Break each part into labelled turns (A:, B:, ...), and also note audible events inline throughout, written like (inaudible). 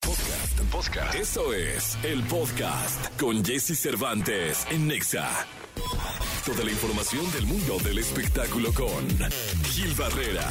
A: Podcast, podcast. Eso es el podcast con Jesse Cervantes en Nexa. Toda la información del mundo del espectáculo con Gil Barrera,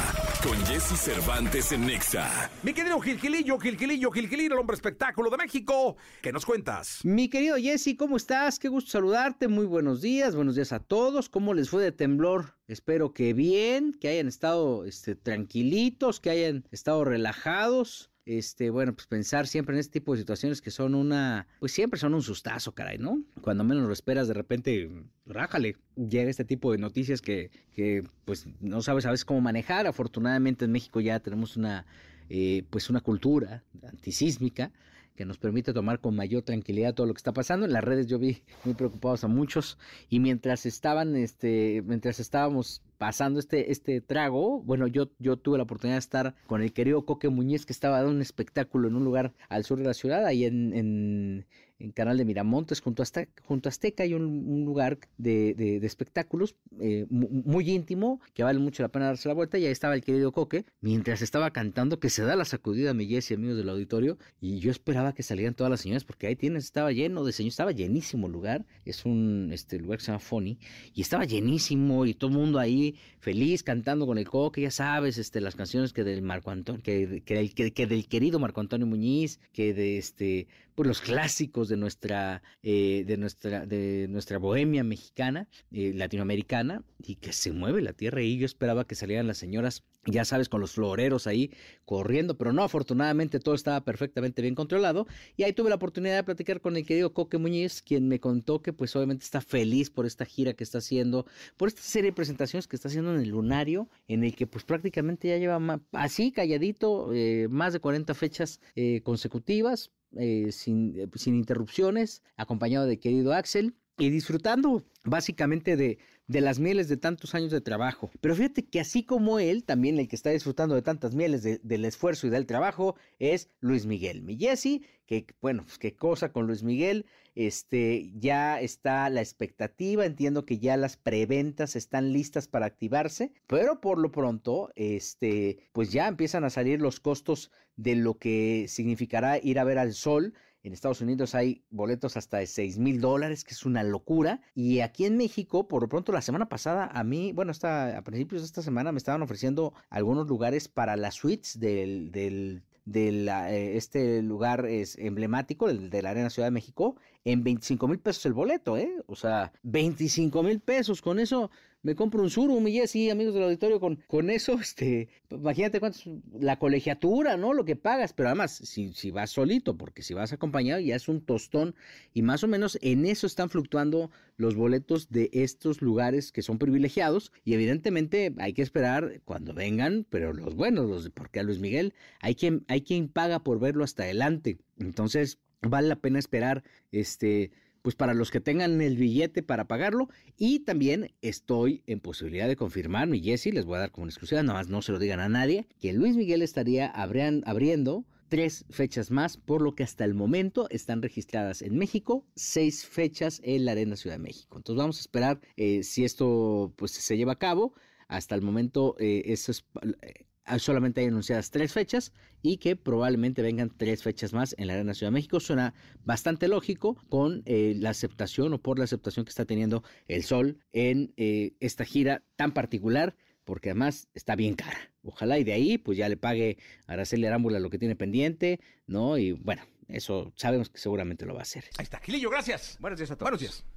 A: con Jesse Cervantes en Nexa.
B: Mi querido Gilgilillo, Gilgilillo, Gilgilillo, el hombre espectáculo de México. ¿Qué nos cuentas?
C: Mi querido Jesse, ¿cómo estás? Qué gusto saludarte. Muy buenos días, buenos días a todos. ¿Cómo les fue de temblor? Espero que bien, que hayan estado este, tranquilitos, que hayan estado relajados este, bueno, pues pensar siempre en este tipo de situaciones que son una, pues siempre son un sustazo, caray, ¿no? Cuando menos lo esperas, de repente, rájale, llega este tipo de noticias que, que pues no sabes a veces cómo manejar. Afortunadamente en México ya tenemos una, eh, pues una cultura antisísmica que nos permite tomar con mayor tranquilidad todo lo que está pasando. En las redes yo vi muy preocupados a muchos y mientras estaban, este, mientras estábamos pasando este, este trago, bueno, yo, yo tuve la oportunidad de estar con el querido Coque Muñiz que estaba dando un espectáculo en un lugar al sur de la ciudad, ahí en, en, Canal de Miramontes, junto a, Azteca, junto Azteca hay un, lugar de, de, espectáculos eh, muy íntimo, que vale mucho la pena darse la vuelta, y ahí estaba el querido Coque, mientras estaba cantando, que se da la sacudida a mi y amigos del auditorio, y yo esperaba que salieran todas las señoras, porque ahí tienes, estaba lleno de señores, estaba llenísimo el lugar, es un este, lugar que se llama Funny, y estaba llenísimo, y todo el mundo ahí feliz cantando con el Coque, ya sabes, este, las canciones que del Marco Antonio, que, que, que, del querido Marco Antonio Muñiz, que de este pues, los clásicos de nuestra, eh, de nuestra, de nuestra bohemia mexicana, eh, latinoamericana, y que se mueve la tierra. Y yo esperaba que salieran las señoras, ya sabes, con los floreros ahí corriendo, pero no, afortunadamente todo estaba perfectamente bien controlado. Y ahí tuve la oportunidad de platicar con el querido Coque Muñiz, quien me contó que pues obviamente está feliz por esta gira que está haciendo, por esta serie de presentaciones que está haciendo en el Lunario, en el que pues prácticamente ya lleva así calladito eh, más de 40 fechas consecutivas, eh, sin, eh, sin interrupciones, acompañado de querido Axel y disfrutando básicamente de, de las mieles de tantos años de trabajo. Pero fíjate que así como él, también el que está disfrutando de tantas mieles del esfuerzo y del trabajo es Luis Miguel. Mi Jesse, que bueno, pues qué cosa con Luis Miguel, este, ya está la expectativa, entiendo que ya las preventas están listas para activarse, pero por lo pronto, este, pues ya empiezan a salir los costos de lo que significará ir a ver al sol en Estados Unidos hay boletos hasta de 6 mil dólares, que es una locura. Y aquí en México, por lo pronto, la semana pasada, a mí, bueno, hasta a principios de esta semana me estaban ofreciendo algunos lugares para las suites del, del de eh, este lugar es emblemático, el de la Arena Ciudad de México, en 25 mil pesos el boleto, ¿eh? O sea, 25 mil pesos, con eso me compro un Surum y sí, amigos del auditorio, con, con eso, (laughs) este, imagínate cuánto la colegiatura, ¿no? Lo que pagas, pero además, si, si vas solito, porque si vas acompañado ya es un tostón y más o menos en eso están fluctuando los boletos de estos lugares que son privilegiados y evidentemente hay que esperar cuando vengan, pero los buenos, los porque a Luis Miguel hay quien, hay quien paga por verlo hasta adelante. Entonces, vale la pena esperar, este, pues para los que tengan el billete para pagarlo. Y también estoy en posibilidad de confirmar, mi Jesse, les voy a dar como una exclusiva, nada más no se lo digan a nadie, que Luis Miguel estaría abriendo tres fechas más, por lo que hasta el momento están registradas en México seis fechas en la Arena Ciudad de México. Entonces vamos a esperar eh, si esto pues se lleva a cabo. Hasta el momento eh, eso es, eh, solamente hay anunciadas tres fechas y que probablemente vengan tres fechas más en la Arena Ciudad de México. Suena bastante lógico con la aceptación o por la aceptación que está teniendo el Sol en esta gira tan particular porque además está bien cara. Ojalá y de ahí pues ya le pague a Araceli Arámbula lo que tiene pendiente, ¿no? Y bueno, eso sabemos que seguramente lo va a hacer.
B: Ahí está. Gilillo, gracias.
C: Buenos días a todos.
B: Buenos días.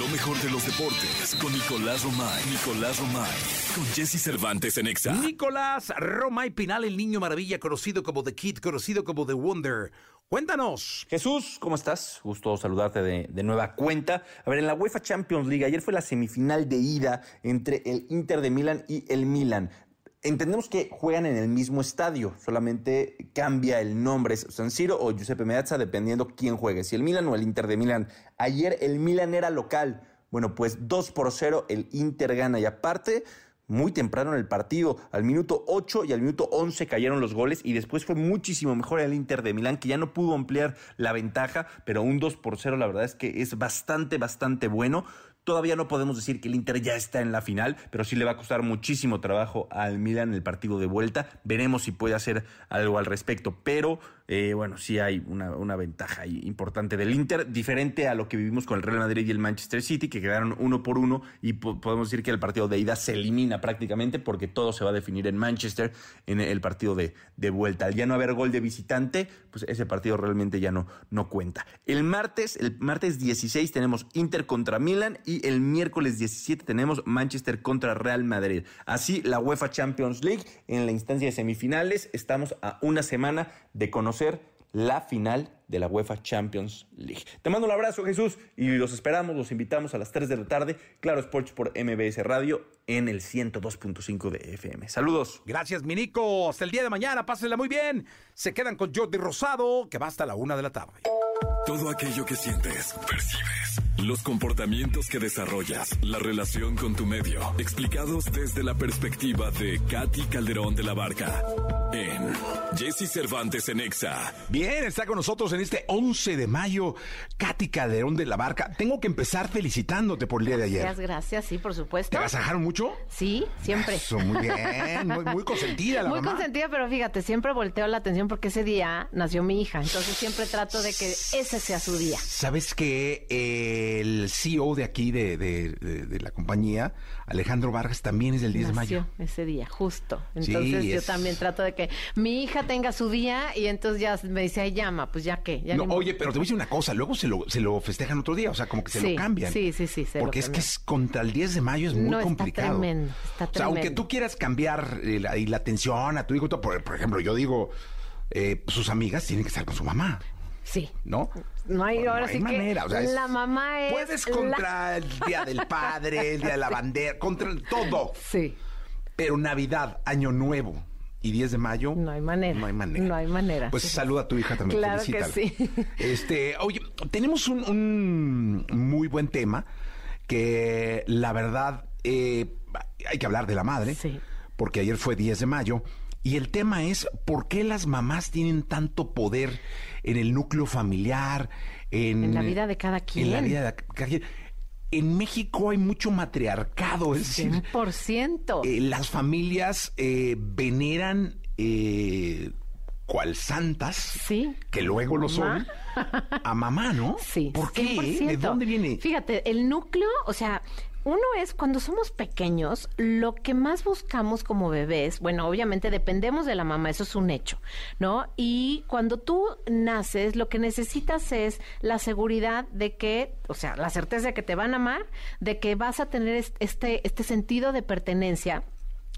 A: Lo mejor de los deportes con Nicolás Romay. Nicolás Romay. Con Jesse Cervantes en Exa.
B: Nicolás Romay Pinal, el niño maravilla, conocido como The Kid, conocido como The Wonder. Cuéntanos.
D: Jesús, ¿cómo estás? Gusto saludarte de, de, nueva cuenta. A ver, en la UEFA Champions League, ayer fue la semifinal de ida entre el Inter de Milán y el Milan. Entendemos que juegan en el mismo estadio, solamente cambia el nombre, es San Siro o Giuseppe Meazza, dependiendo quién juegue, si el Milan o el Inter de Milán. Ayer el Milan era local, bueno, pues 2 por 0 el Inter gana y aparte muy temprano en el partido. Al minuto 8 y al minuto 11 cayeron los goles y después fue muchísimo mejor el Inter de Milán, que ya no pudo ampliar la ventaja, pero un 2 por 0 la verdad es que es bastante, bastante bueno. Todavía no podemos decir que el Inter ya está en la final, pero sí le va a costar muchísimo trabajo al Milan el partido de vuelta. Veremos si puede hacer algo al respecto, pero eh, bueno, sí hay una, una, ventaja importante del Inter, diferente a lo que vivimos con el Real Madrid y el Manchester City, que quedaron uno por uno y po podemos decir que el partido de ida se elimina prácticamente porque todo se va a definir en Manchester en el partido de, de vuelta. Al ya no haber gol de visitante, pues ese partido realmente ya no, no cuenta. El martes, el martes 16 tenemos Inter contra Milan y el miércoles 17 tenemos Manchester contra Real Madrid. Así la UEFA Champions League en la instancia de semifinales. Estamos a una semana de conocer la final de la UEFA Champions League. Te mando un abrazo, Jesús, y los esperamos, los invitamos a las 3 de la tarde, Claro Sports por MBS Radio en el 102.5 de FM. Saludos.
B: Gracias, Minico. Hasta el día de mañana, pásenla muy bien. Se quedan con Jordi Rosado, que va hasta la una de la tarde.
A: Todo aquello que sientes, percibes, los comportamientos que desarrollas, la relación con tu medio, explicados desde la perspectiva de Katy Calderón de la Barca en Jesse Cervantes en Exa.
B: Bien, está con nosotros en este 11 de mayo Katy Calderón de la Barca. Tengo que empezar felicitándote por el día de ayer.
E: Gracias, gracias, sí, por supuesto.
B: ¿Te agasajaron mucho?
E: Sí, siempre.
B: Eso, muy bien, muy, muy (laughs) consentida la
E: Muy
B: mamá.
E: consentida, pero fíjate, siempre volteo la atención porque ese día nació mi hija, entonces siempre trato de que ese sea su día.
B: ¿Sabes que el CEO de aquí, de, de, de, de la compañía, Alejandro Vargas, también es del 10
E: nació
B: de mayo?
E: ese día, justo.
B: Sí,
E: Entonces yo
B: es-
E: también trato de que mi hija tenga su día y entonces ya me dice, ay, llama, pues ya qué. Ya
B: No, oye, pero te voy a decir una cosa, luego se lo, se lo festejan otro día, o sea, como que se
E: Sí,
B: lo cambian.
E: sí, sí, sí, se lo
B: Porque es que es contra el 10 de mayo es muy
E: No, está
B: complicado.
E: tremendo, está
B: O sea, aunque tú quieras cambiar eh, la, y la atención a tu hijo, por, por ejemplo, yo digo, eh, sus amigas tienen que estar con su mamá,
E: Sí.
B: ¿no?
E: No hay,
B: No
E: ahora
B: hay
E: sí
B: manera,
E: que
B: o sea, es-
E: la mamá es...
B: Puedes
E: la-
B: contra (laughs) el Día del Padre, el Día de la Bandera, contra el- todo.
E: Sí.
B: Pero Navidad, Año Nuevo y 10 de mayo.
E: No hay manera.
B: No hay manera.
E: No hay manera.
B: Pues saluda a tu hija también.
E: Claro que sí.
B: Este, oye, tenemos un, un muy buen tema que la verdad eh, hay que hablar de la madre.
E: Sí.
B: Porque ayer fue 10 de mayo. Y el tema es por qué las mamás tienen tanto poder en el núcleo familiar, en,
E: En la vida de cada
B: En la
E: quien.
B: vida de cada quien. En México hay mucho matriarcado, es decir,
E: 100%.
B: eh, las familias eh, veneran eh, cual santas,
E: Sí.
B: que luego lo son, a mamá, ¿no? (laughs)
E: Sí.
B: ¿Por qué?
E: 100%.
B: ¿De dónde viene?
E: Fíjate, el núcleo, o sea, uno es cuando somos pequeños, lo que más buscamos como bebés, bueno, obviamente dependemos de la mamá, eso es un hecho, ¿no? Y cuando tú naces, lo que necesitas es la seguridad de que, o sea, la certeza de que te van a amar, de que vas a tener est- este, este sentido de pertenencia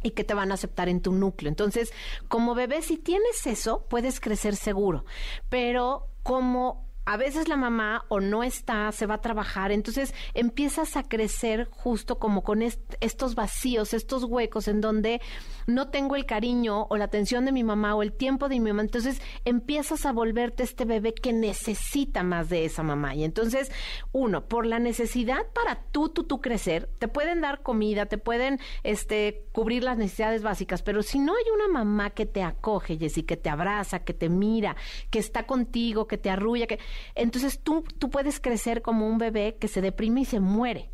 E: y que te van a aceptar en tu núcleo. Entonces, como bebé, si tienes eso, puedes crecer seguro. Pero como a veces la mamá o no está, se va a trabajar, entonces empiezas a crecer justo como con est- estos vacíos, estos huecos en donde no tengo el cariño o la atención de mi mamá o el tiempo de mi mamá, entonces empiezas a volverte este bebé que necesita más de esa mamá. Y entonces, uno, por la necesidad para tú, tú, tú crecer, te pueden dar comida, te pueden este, cubrir las necesidades básicas, pero si no hay una mamá que te acoge, Jessy, que te abraza, que te mira, que está contigo, que te arrulla, que entonces tú, tú puedes crecer como un bebé que se deprime y se muere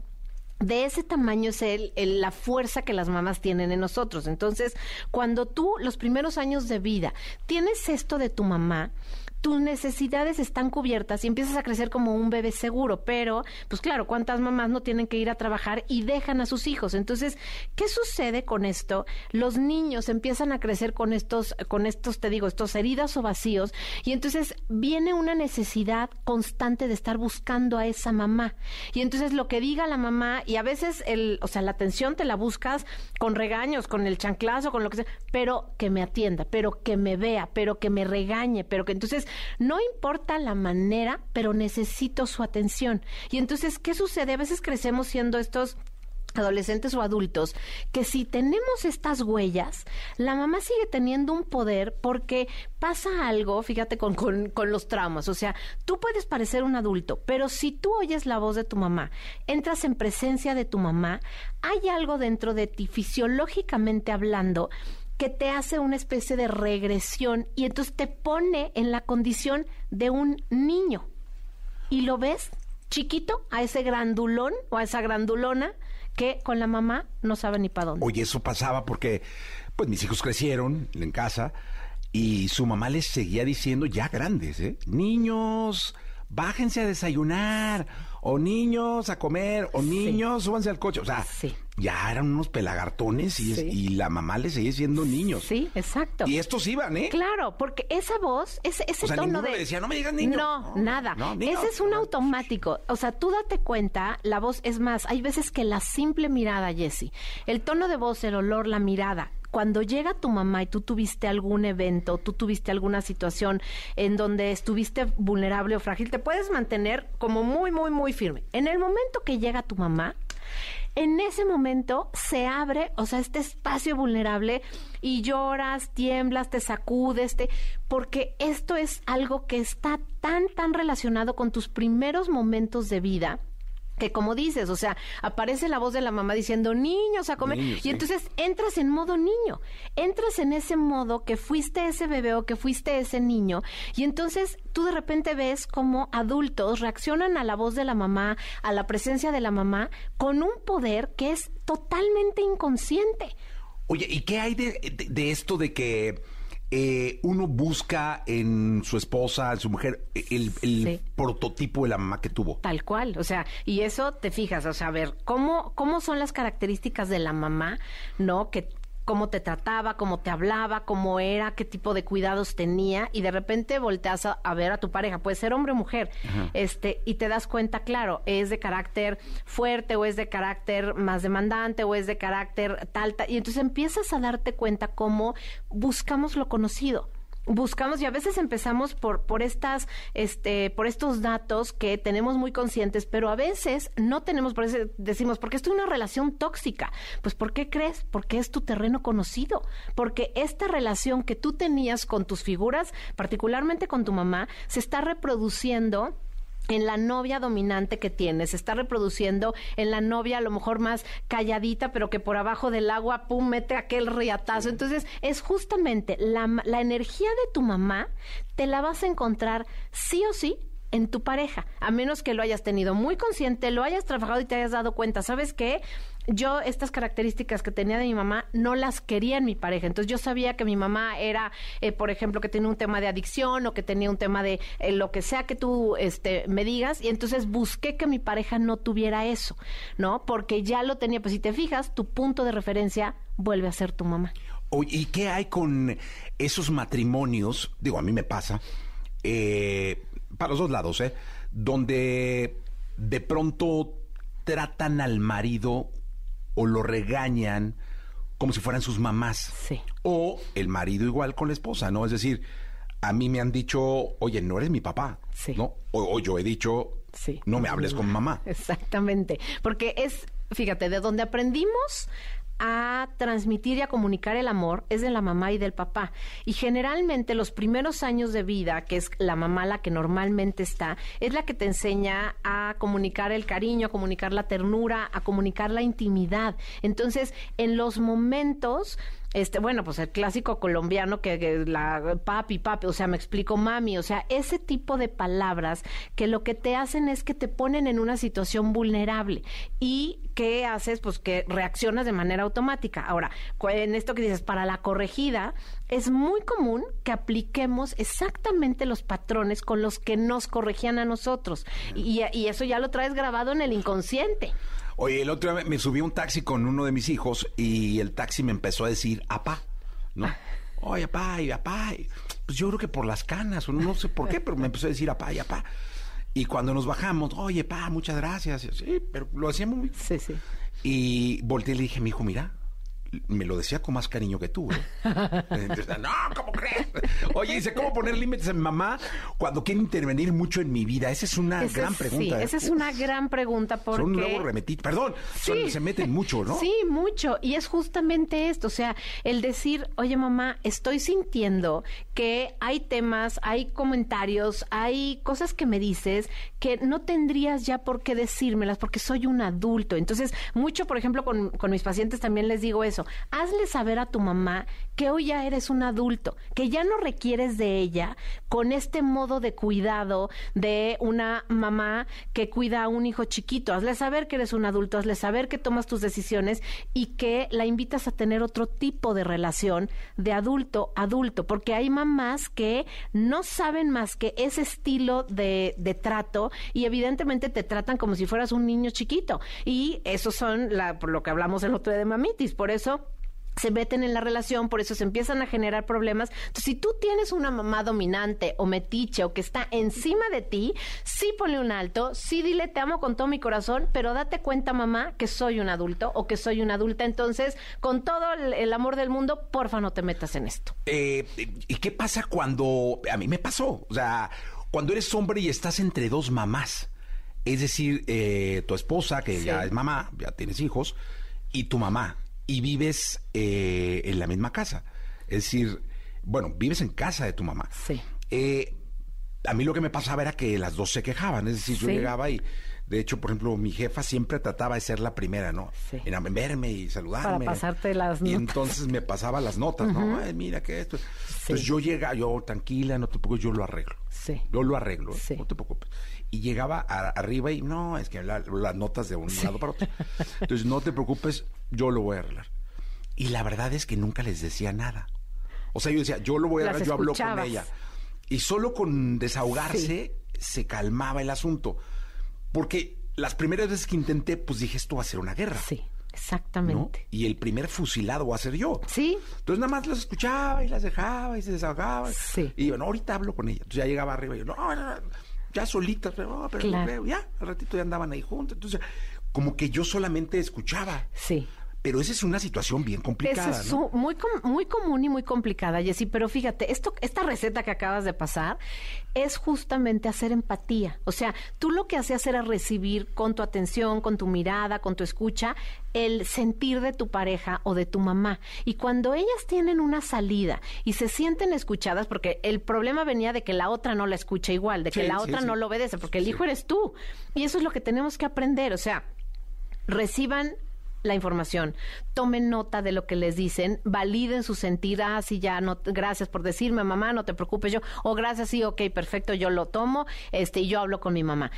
E: de ese tamaño es el, la fuerza que las mamás tienen en nosotros. Entonces, cuando tú, los primeros años de vida, tienes esto de tu mamá, tus necesidades están cubiertas y empiezas a crecer como un bebé seguro, pero pues claro, ¿cuántas mamás no tienen que ir a trabajar y dejan a sus hijos? Entonces, ¿qué sucede con esto? Los niños empiezan a crecer con estos con estos te digo, estos heridas o vacíos y entonces viene una necesidad constante de estar buscando a esa mamá. Y entonces lo que diga la mamá y a veces el, o sea, la atención te la buscas con regaños, con el chanclazo, con lo que sea, pero que me atienda, pero que me vea, pero que me regañe, pero que entonces no importa la manera, pero necesito su atención. Y entonces, ¿qué sucede? A veces crecemos siendo estos adolescentes o adultos, que si tenemos estas huellas, la mamá sigue teniendo un poder porque pasa algo, fíjate con, con, los traumas, o sea, tú puedes parecer un adulto, pero si tú oyes la voz de tu mamá, entras en presencia de tu mamá, hay algo dentro de ti, fisiológicamente hablando, que te hace una especie de regresión y entonces te pone en la condición de un niño. Y lo ves chiquito a ese grandulón o a esa grandulona que con la mamá no sabe ni para dónde.
B: Oye, eso pasaba porque pues mis hijos crecieron en casa y su mamá les seguía diciendo ya grandes, ¿eh? Niños, bájense a desayunar, o niños a comer, o niños, súbanse al coche. O sea, ya eran unos pelagartones y, y, la mamá les seguía siendo niños.
E: Sí, exacto.
B: Y estos iban, ¿eh?
E: Claro, porque esa voz, ese, ese
B: o sea,
E: tono de.
B: Le decía, no me digas niño.
E: No, nada. ese es un automático. O sea, tú date cuenta, la voz es más. Hay veces que la simple mirada, Jessie, el tono de voz, el olor, la mirada, cuando llega tu mamá y tú tuviste algún evento, tú tuviste alguna situación en donde estuviste vulnerable o frágil, te puedes mantener como muy, muy, muy firme. En el momento que llega tu mamá, en ese momento se abre, o sea, este espacio vulnerable y lloras, tiemblas, te sacudes, te, porque esto es algo que está tan, tan relacionado con tus primeros momentos de vida que como dices, o sea, aparece la voz de la mamá diciendo niños a comer y entonces entras en modo niño, entras en ese modo que fuiste ese bebé o que fuiste ese niño y entonces tú de repente ves como adultos reaccionan a la voz de la mamá, a la presencia de la mamá con un poder que es totalmente inconsciente.
B: Oye, ¿y qué hay de esto de que eh, uno busca en su esposa, en su mujer, el, prototipo de la mamá que tuvo.
E: Tal cual, o sea, y eso te fijas, o sea, a ver, ¿cómo, cómo son las características de la mamá, ¿no? Que cómo te trataba, cómo te hablaba, cómo era, qué tipo de cuidados tenía y de repente volteas a, ver a tu pareja, puede ser hombre o mujer, este y te das cuenta, claro, es de carácter fuerte o es de carácter más demandante o es de carácter tal, tal y entonces empiezas a darte cuenta cómo buscamos lo conocido buscamos y a veces empezamos por por estas este por estos datos que tenemos muy conscientes pero a veces no tenemos por eso decimos porque esto es una relación tóxica pues por qué crees porque es tu terreno conocido porque esta relación que tú tenías con tus figuras particularmente con tu mamá se está reproduciendo en la novia dominante que tienes, se está reproduciendo en la novia a lo mejor más calladita, pero que por abajo del agua, pum, mete aquel riatazo. Entonces, es justamente la, la energía de tu mamá, te la vas a encontrar sí o sí en tu pareja, a menos que lo hayas tenido muy consciente, lo hayas trabajado y te hayas dado cuenta, ¿sabes qué? Yo estas características que tenía de mi mamá no las quería en mi pareja, entonces yo sabía que mi mamá era, eh, por ejemplo, que tenía un tema de adicción o que tenía un tema de eh, lo que sea que tú este, me digas, y entonces busqué que mi pareja no tuviera eso, ¿no? Porque ya lo tenía, pues si te fijas, tu punto de referencia vuelve a ser tu mamá.
B: ¿Y qué hay con esos matrimonios? Digo, a mí me pasa. Eh, para los dos lados, ¿eh? Donde de pronto tratan al marido o lo regañan como si fueran sus mamás.
E: Sí.
B: O el marido igual con la esposa, ¿no? Es decir, a mí me han dicho, oye, no eres mi papá.
E: Sí.
B: ¿No? O, yo he dicho, sí. no me hables con mamá. (laughs)
E: Exactamente. Porque es, fíjate, de donde aprendimos a transmitir y a comunicar el amor es de la mamá y del papá. Y generalmente los primeros años de vida, que es la mamá la que normalmente está, es la que te enseña a comunicar el cariño, a comunicar la ternura, a comunicar la intimidad. Entonces, en los momentos este, bueno, pues el clásico colombiano que, que la papi, papi, o sea, me explico mami, o sea, ese tipo de palabras que lo que te hacen es que te ponen en una situación vulnerable y ¿qué haces? Pues que reaccionas de manera automática. Ahora, en esto que dices, para la corregida, es muy común que apliquemos exactamente los patrones con los que nos corregían a nosotros. Y, y eso ya lo traes grabado en el inconsciente.
B: Oye, el otro día me subí a un taxi con uno de mis hijos y el taxi me empezó a decir, apá, ¿no? (laughs) Oye, apá, y apá. Pues yo creo que por las canas, o no sé por qué, pero me empezó a decir apá y apá. Y cuando nos bajamos, oye, pa, muchas gracias. Sí, pero lo hacíamos muy...
E: Sí, sí.
B: Y volteé y le dije, mi hijo, mira, me lo decía con más cariño que tú. ¿eh?". (laughs) Entonces, no, ¿cómo crees? Oye, dice, ¿cómo poner límites a mi mamá cuando quiere intervenir mucho en mi vida? Esa es una
E: Esa
B: gran
E: es-
B: pregunta.
E: Sí,
B: ¿eh?
E: esa es una gran pregunta porque...
B: Son luego remetidos. Perdón, son- se meten mucho, ¿no?
E: Sí, mucho. Y es justamente esto, o sea, el decir, oye mamá, estoy sintiendo que hay temas, hay comentarios, hay cosas que me dices que no tendrías ya por qué decírmelas porque soy un adulto. Entonces, mucho, por ejemplo, con, con mis pacientes también les digo eso, hazle saber a tu mamá que hoy ya eres un adulto, que ya no requieres de ella con este modo de cuidado de una mamá que cuida a un hijo chiquito. Hazle saber que eres un adulto, hazle saber que tomas tus decisiones y que la invitas a tener otro tipo de relación de adulto adulto, porque hay mamás que no saben más que ese estilo de, de trato y evidentemente te tratan como si fueras un niño chiquito. Y eso son la, por lo que hablamos el otro día de mamitis. Por eso se meten en la relación, por eso se empiezan a generar problemas. Entonces, si tú tienes una mamá dominante o metiche o que está encima de ti, sí ponle un alto, sí dile te amo con todo mi corazón, pero date cuenta, mamá, que soy un adulto o que soy una adulta. Entonces, con todo el, el amor del mundo, porfa, no te metas en esto.
B: Eh, ¿Y qué pasa cuando... A mí me pasó, o sea, cuando eres hombre y estás entre dos mamás, es decir, eh, tu esposa, que
E: Sí.
B: ya es mamá, ya tienes hijos, y tu mamá, y vives eh, en la misma casa. Es decir, bueno, vives en casa de tu mamá.
E: Sí.
B: Eh, a mí lo que me pasaba era que las dos se quejaban, es decir, yo
E: Sí.
B: llegaba y, de hecho, por ejemplo, mi jefa siempre trataba de ser la primera, ¿no?
E: Sí.
B: En verme y saludarme.
E: Para pasarte las
B: Y
E: notas.
B: entonces me pasaba las notas, ¿no? Ay, mira que esto. Entonces yo llegaba, yo tranquila, no te preocupes, yo lo arreglo.
E: Sí.
B: Yo lo arreglo,
E: Sí.
B: no te preocupes. Y llegaba a- arriba y no, es que la- las notas de un lado para otro. Entonces no te preocupes, yo lo voy a arreglar. Y la verdad es que nunca les decía nada. O sea, yo decía, yo lo voy a arreglar, yo hablo con ella. Y solo con desahogarse se calmaba el asunto. Porque las primeras veces que intenté, pues dije, esto va a ser una guerra.
E: Sí,
B: ¿no?
E: exactamente.
B: Y el primer fusilado va a ser yo.
E: Sí.
B: Entonces nada más las escuchaba y las dejaba y se desahogaba.
E: Sí.
B: Y yo, no, ahorita hablo con ella. Entonces ya llegaba arriba y yo, no, ya solitas, pero, pero
E: Claro.
B: ya, al ratito ya andaban ahí juntos. Entonces, como que yo solamente escuchaba.
E: Sí.
B: Pero esa es una situación bien complicada,
E: Esa es muy, muy común y muy complicada, Jessy, pero fíjate, esto, esta receta que acabas de pasar es justamente hacer empatía. O sea, tú lo que hacías era recibir con tu atención, con tu mirada, con tu escucha, el sentir de tu pareja o de tu mamá. Y cuando ellas tienen una salida y se sienten escuchadas, porque el problema venía de que la otra no la escucha igual, de que
B: Sí,
E: la
B: sí,
E: otra
B: sí.
E: no lo obedece, porque el
B: Sí.
E: hijo eres tú. Y eso es lo que tenemos que aprender. O sea, reciban la información, tomen nota de lo que les dicen, validen su sentir, ah, sí, ya, no, gracias por decirme, mamá, no te preocupes yo, o gracias, sí, ok, perfecto, yo lo tomo, este, y yo hablo con mi mamá.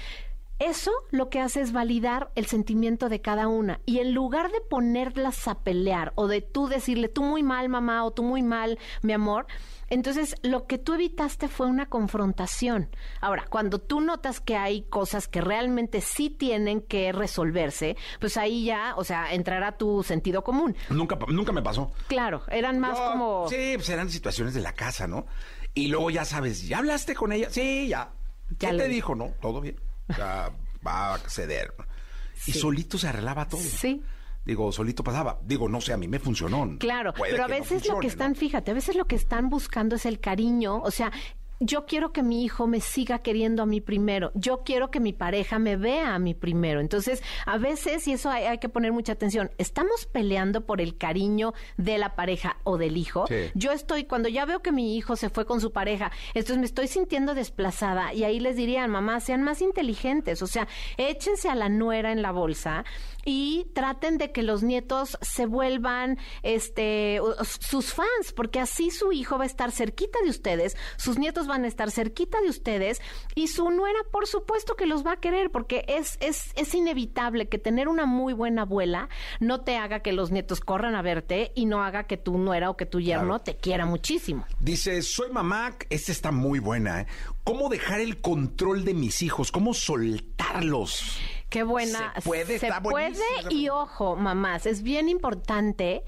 E: Eso lo que hace es validar el sentimiento de cada una. Y en lugar de ponerlas a pelear o de tú decirle, tú muy mal, mamá, o tú muy mal, mi amor, entonces lo que tú evitaste fue una confrontación. Ahora, cuando tú notas que hay cosas que realmente sí tienen que resolverse, pues ahí ya, o sea, entrará tu sentido común.
B: Nunca, nunca me pasó.
E: Claro, eran más
B: No,
E: como...
B: Sí, pues eran situaciones de la casa, ¿no? Y luego ya sabes, ¿ya hablaste con ella? Sí, ya.
E: Ya
B: ¿Qué
E: le
B: te
E: dijo?
B: No, todo bien. Va a ceder. Y solito se arreglaba todo.
E: Sí.
B: Digo, solito pasaba. Digo, no sé, a mí me funcionó.
E: Claro,
B: Puede
E: pero a
B: no
E: veces lo que están,
B: ¿no?
E: fíjate, a veces lo que están buscando es el cariño, o sea, yo quiero que mi hijo me siga queriendo a mí primero, yo quiero que mi pareja me vea a mí primero. Entonces, a veces, y eso hay, que poner mucha atención, estamos peleando por el cariño de la pareja o del hijo. Yo estoy, cuando ya veo que mi hijo se fue con su pareja, entonces me estoy sintiendo desplazada y ahí les dirían, mamá, sean más inteligentes, o sea, échense a la nuera en la bolsa y traten de que los nietos se vuelvan este sus fans, porque así su hijo va a estar cerquita de ustedes, sus nietos van a estar cerquita de ustedes y su nuera por supuesto que los va a querer porque es es es inevitable que tener una muy buena abuela no te haga que los nietos corran a verte y no haga que tu nuera o que tu yerno te quiera muchísimo.
B: Dice, "Soy mamá, esta está muy buena, ¿eh? ¿Cómo dejar el control de mis hijos? ¿Cómo soltarlos?"
E: Qué buena.
B: Se puede,
E: Se puede y ojo, mamás, es bien importante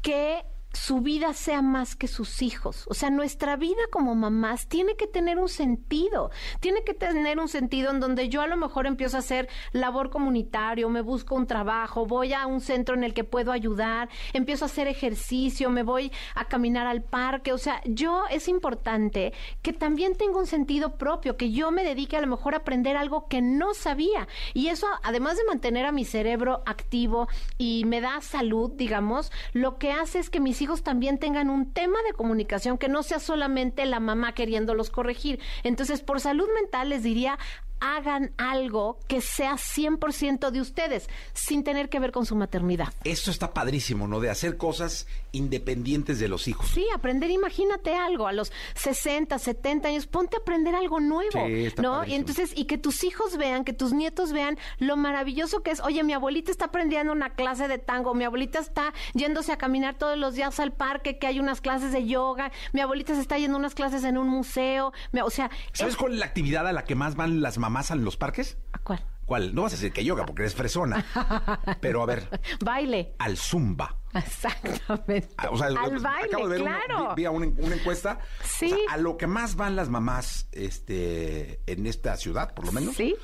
E: que su vida sea más que sus hijos. O sea, nuestra vida como mamás tiene que tener un sentido. Tiene que tener un sentido en donde yo a lo mejor empiezo a hacer labor comunitario, me busco un trabajo, voy a un centro en el que puedo ayudar, empiezo a hacer ejercicio, me voy a caminar al parque. O sea, yo es importante que también tenga un sentido propio, que yo me dedique a lo mejor a aprender algo que no sabía. Y eso, además de mantener a mi cerebro activo y me da salud, digamos, lo que hace es que mis hijos también tengan un tema de comunicación que no sea solamente la mamá queriéndolos corregir. Entonces, por salud mental les diría, hagan algo que sea 100% de ustedes, sin tener que ver con su maternidad.
B: Esto está padrísimo, ¿no? De hacer cosas independientes de los hijos.
E: Sí, aprender, imagínate algo, a los 60, 70 años, ponte a aprender algo nuevo, ¿no? Y entonces, y que tus hijos vean, que tus nietos vean lo maravilloso que es, oye, mi abuelita está aprendiendo una clase de tango, mi abuelita está yéndose a caminar todos los días al parque, que hay unas clases de yoga, mi abuelita se está yendo a unas clases en un museo, o sea...
B: ¿Sabes cuál es la actividad a la que más van las mamás? Más en los parques?
E: ¿A cuál?
B: ¿Cuál? No vas a decir que yoga porque eres fresona. (laughs) Pero a ver.
E: Baile.
B: Al zumba.
E: Exactamente.
B: Ah, o sea,
E: al baile,
B: acabo de ver
E: claro.
B: Una, una, encuesta.
E: Sí.
B: a lo que más van las mamás este, en esta ciudad, por lo menos.
E: Sí.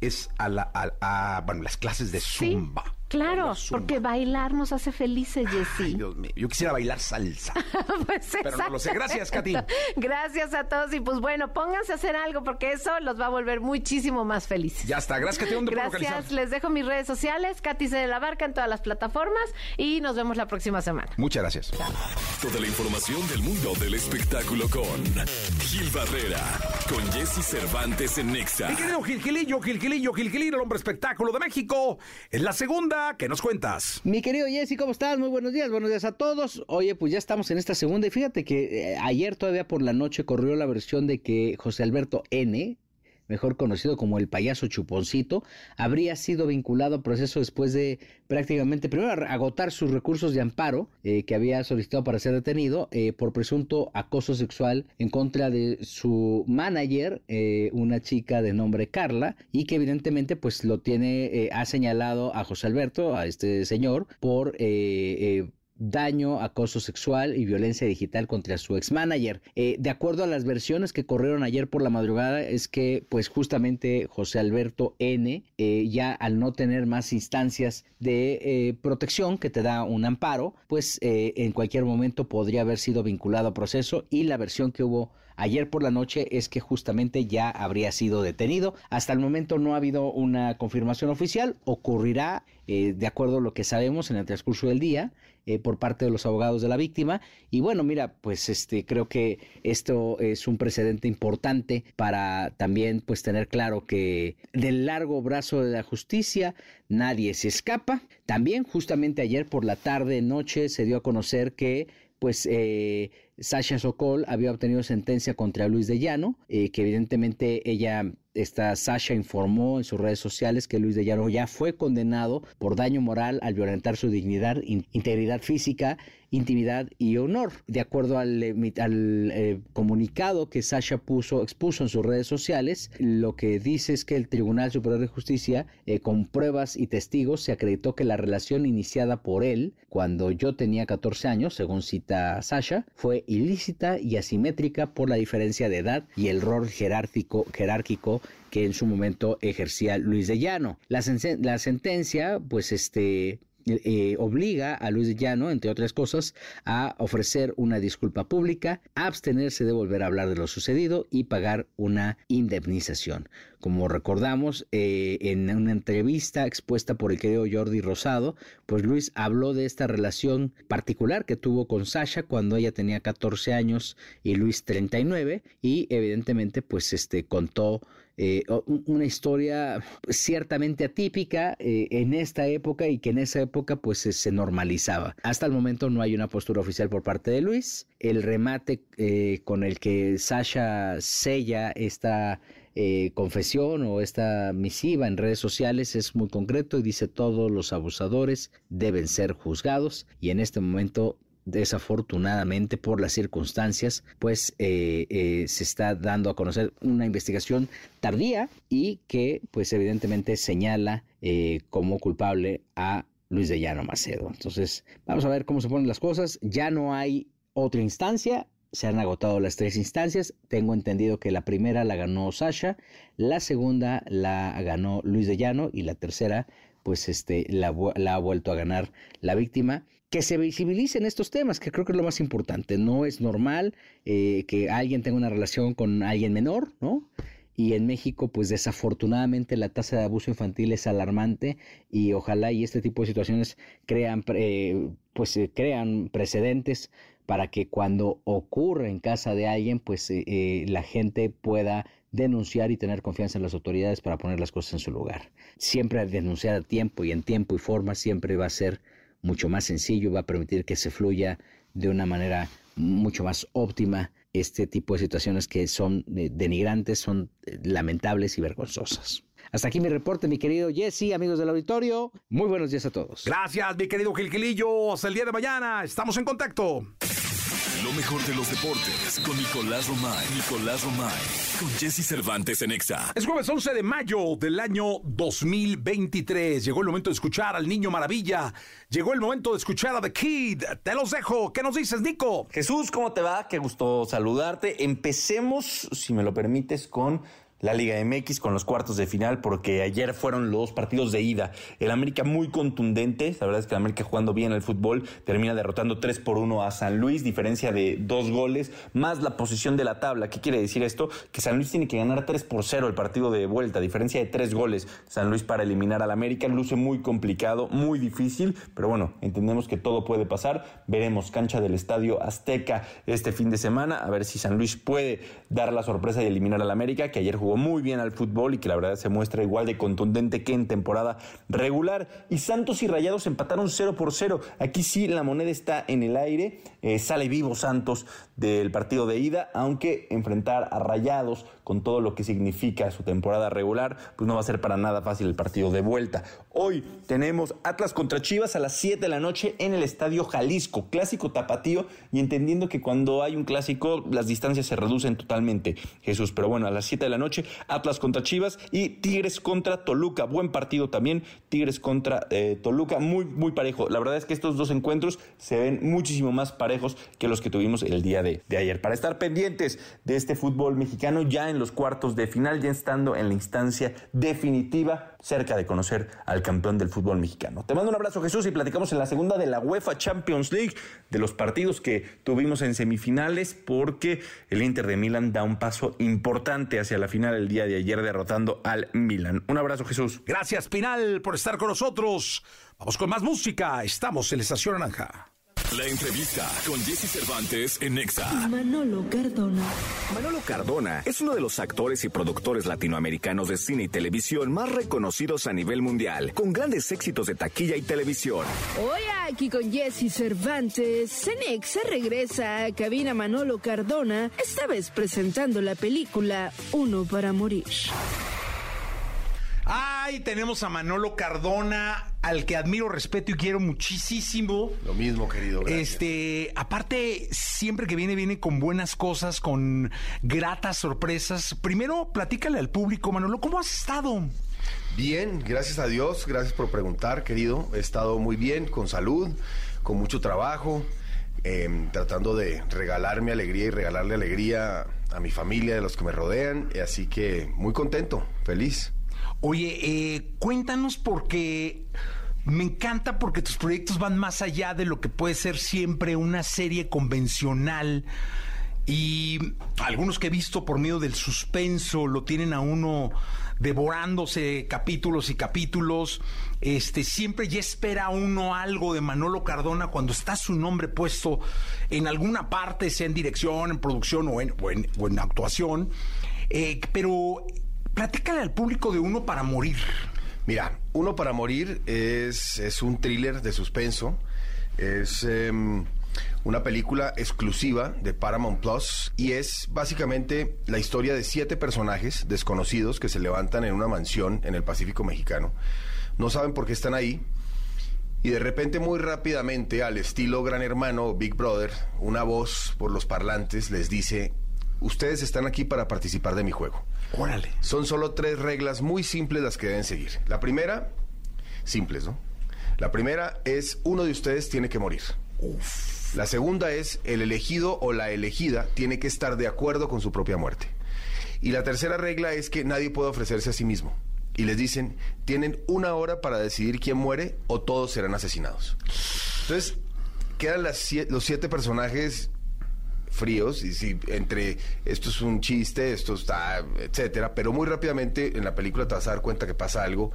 B: Es a, la, a, bueno, las clases de zumba.
E: Claro, porque bailar nos hace felices, Jessy.
B: Dios mío, yo quisiera bailar salsa. (laughs) pues Pero no lo sé. Gracias, Katy.
E: Gracias a todos y pues bueno, pónganse a hacer algo porque eso los va a volver muchísimo más felices.
B: Ya está. Gracias, Katy. ¿Dónde
E: Gracias. Les dejo mis redes sociales, Katy C de la Barca en todas las plataformas y nos vemos la próxima semana.
B: Muchas gracias.
A: Toda la información del mundo del espectáculo con Gil Barrera, con Jesse Cervantes en Nexa.
B: Mi querido Gil Gilillo, Gil Gilillo, Gil Gilillo, el hombre espectáculo de México. En la segunda ¿qué nos cuentas?
C: Mi querido Jesse, ¿cómo estás? Muy buenos días, buenos días a todos. Oye, pues ya estamos en esta segunda y fíjate que eh, ayer todavía por la noche corrió la versión de que José Alberto N., mejor conocido como el payaso chuponcito, habría sido vinculado a proceso después de prácticamente, primero agotar sus recursos de amparo eh, que había solicitado para ser detenido eh, por presunto acoso sexual en contra de su manager, eh, una chica de nombre Carla, y que evidentemente pues lo tiene, ha señalado a José Alberto, a este señor, por daño, acoso sexual y violencia digital contra su ex manager. Eh, de acuerdo a las versiones que corrieron ayer por la madrugada, es que pues justamente José Alberto N, eh, ya al no tener más instancias de eh, protección que te da un amparo, pues en cualquier momento podría haber sido vinculado a proceso y la versión que hubo ayer por la noche es que justamente ya habría sido detenido. Hasta el momento no ha habido una confirmación oficial, ocurrirá de acuerdo a lo que sabemos en el transcurso del día eh, por parte de los abogados de la víctima. Y bueno, mira, pues este creo que esto es un precedente importante para también pues tener claro que del largo brazo de la justicia nadie se escapa. También justamente ayer por la tarde noche se dio a conocer que pues eh, Sasha Sokol había obtenido sentencia contra Luis de Llano, eh, que evidentemente ella, esta Sasha informó en sus redes sociales que Luis de Llano ya fue condenado por daño moral al violentar su dignidad, integridad física intimidad y honor. De acuerdo al, eh, eh, comunicado que Sasha puso, expuso en sus redes sociales, lo que dice es que el Tribunal Superior de Justicia, eh, con pruebas y testigos, se acreditó que la relación iniciada por él cuando yo tenía 14 años, según cita Sasha, fue ilícita y asimétrica por la diferencia de edad y el rol jerárquico, jerárquico que en su momento ejercía Luis de Llano. La, la sentencia, pues este, eh, obliga a Luis de Llano, entre otras cosas, a ofrecer una disculpa pública, abstenerse de volver a hablar de lo sucedido y pagar una indemnización. Como recordamos, eh, en una entrevista expuesta por el querido Jordi Rosado, pues Luis habló de esta relación particular que tuvo con Sasha cuando ella tenía 14 años y Luis 39 y evidentemente pues este contó eh, una historia ciertamente atípica eh, en esta época y que en esa época pues se normalizaba. Hasta el momento no hay una postura oficial por parte de Luis. El remate eh, con el que Sasha sella esta confesión o esta misiva en redes sociales es muy concreto y dice todos los abusadores deben ser juzgados y en este momento desafortunadamente por las circunstancias, pues eh, eh, se está dando a conocer una investigación tardía y que pues evidentemente señala eh, como culpable a Luis de Llano Macedo. Entonces, vamos a ver cómo se ponen las cosas. Ya no hay otra instancia, se han agotado las tres instancias. Tengo entendido que la primera la ganó Sasha, la segunda la ganó Luis de Llano y la tercera, pues este, la, la ha vuelto a ganar la víctima que se visibilicen estos temas, que creo que es lo más importante. No es normal eh, que alguien tenga una relación con alguien menor, ¿no? Y en México, pues desafortunadamente la tasa de abuso infantil es alarmante y ojalá y este tipo de situaciones crean, pues eh, crean precedentes para que cuando ocurra en casa de alguien, pues eh, la gente pueda denunciar y tener confianza en las autoridades para poner las cosas en su lugar. Siempre denunciar a tiempo y en tiempo y forma siempre va a ser mucho más sencillo, va a permitir que se fluya de una manera mucho más óptima este tipo de situaciones que son eh, denigrantes, son eh, lamentables y vergonzosas. Hasta aquí mi reporte, mi querido Jesse, amigos del auditorio. Muy buenos días a todos.
B: Gracias, mi querido Gilquilillo. Hasta el día de mañana. Estamos en contacto.
A: Lo mejor de los deportes con Nicolás Romay. Nicolás Romay. Con Jesse Cervantes en Exa.
B: Es jueves 11 de mayo del año 2023. Llegó el momento de escuchar al Niño Maravilla. Llegó el momento de escuchar a The Kid. Te los dejo. ¿Qué nos dices, Nico?
D: Jesús, ¿cómo te va? Qué gusto saludarte. Empecemos, si me lo permites, con la Liga MX con los cuartos de final porque ayer fueron los partidos de ida. El América muy contundente, la verdad es que el América jugando bien el fútbol termina derrotando 3 por 1 a San Luis, diferencia de dos goles, más la posición de la tabla. ¿Qué quiere decir esto? Que San Luis tiene que ganar 3 por 0 el partido de vuelta, diferencia de tres goles. San Luis para eliminar al América luce muy complicado, muy difícil, pero bueno, entendemos que todo puede pasar. Veremos cancha del Estadio Azteca este fin de semana, a ver si San Luis puede dar la sorpresa y eliminar al América, que ayer jugó jugó muy bien al fútbol y que la verdad se muestra igual de contundente que en temporada regular. Y Santos y Rayados empataron 0 por 0. Aquí sí la moneda está en el aire. Eh, sale vivo Santos del partido de ida, aunque enfrentar a Rayados con todo lo que significa su temporada regular, pues no va a ser para nada fácil el partido de vuelta. Hoy tenemos Atlas contra Chivas a las 7 de la noche en el Estadio Jalisco, clásico tapatío y entendiendo que cuando hay un clásico las distancias se reducen totalmente, Jesús, pero bueno, a las 7 de la noche Atlas contra Chivas y Tigres contra Toluca, buen partido también, Tigres contra eh, Toluca, muy muy parejo. La verdad es que estos dos encuentros se ven muchísimo más parejos que los que tuvimos el día de de, ayer. Para estar pendientes de este fútbol mexicano ya en los cuartos de final, ya estando en la instancia definitiva, cerca de conocer al campeón del fútbol mexicano. Te mando un abrazo Jesús y platicamos en la segunda de la UEFA Champions League, de los partidos que tuvimos en semifinales, porque el Inter de Milán da un paso importante hacia la final el día de ayer derrotando al Milan. Un abrazo Jesús.
B: Gracias Pinal por estar con nosotros. Vamos con más música. Estamos en la Estación Naranja.
A: La entrevista con Jesse Cervantes en Nexa.
F: Manolo Cardona.
G: Manolo Cardona es uno de los actores y productores latinoamericanos de cine y televisión más reconocidos a nivel mundial, con grandes éxitos de taquilla y televisión.
F: Hoy aquí con Jesse Cervantes, Nexa regresa a cabina Manolo Cardona, esta vez presentando la película Uno para Morir.
B: Ay, tenemos a Manolo Cardona, al que admiro, respeto y quiero muchísimo.
H: Lo mismo, querido. Gracias.
B: Este, aparte, siempre que viene, viene con buenas cosas, con gratas sorpresas. Primero, platícale al público, Manolo, ¿cómo has estado?
H: Bien, gracias a Dios, gracias por preguntar, querido. He estado muy bien, con salud, con mucho trabajo, eh, tratando de regalarme alegría y regalarle alegría a mi familia, a los que me rodean. Así que muy contento, feliz.
B: Oye, eh, cuéntanos porque Me encanta porque tus proyectos van más allá de lo que puede ser siempre una serie convencional. Y algunos que he visto por medio del suspenso lo tienen a uno devorándose capítulos y capítulos. Este, siempre ya espera uno algo de Manolo Cardona cuando está su nombre puesto en alguna parte, sea en dirección, en producción o en, o actuación. Eh, pero platícale al público de Uno para Morir.
H: Mira, Uno para Morir es, es un thriller de suspenso. Es. Em, una película exclusiva de Paramount Plus y es básicamente la historia de siete personajes desconocidos que se levantan en una mansión en el Pacífico mexicano. No saben por qué están ahí y de repente muy rápidamente, al estilo Gran Hermano Big Brother, una voz por los parlantes les dice, ustedes están aquí para participar de mi juego.
B: Órale.
H: Son solo tres reglas muy simples las que deben seguir. La primera, simples, ¿no? La primera es uno de ustedes tiene que morir. La segunda es el elegido o la elegida tiene que estar de acuerdo con su propia muerte. Y la tercera regla es que nadie puede ofrecerse a sí mismo. Y les dicen, tienen una hora para decidir quién muere o todos serán asesinados. Entonces, quedan las, los siete personajes fríos y si entre esto es un chiste, esto está, etcétera, pero muy rápidamente en la película te vas a dar cuenta que pasa algo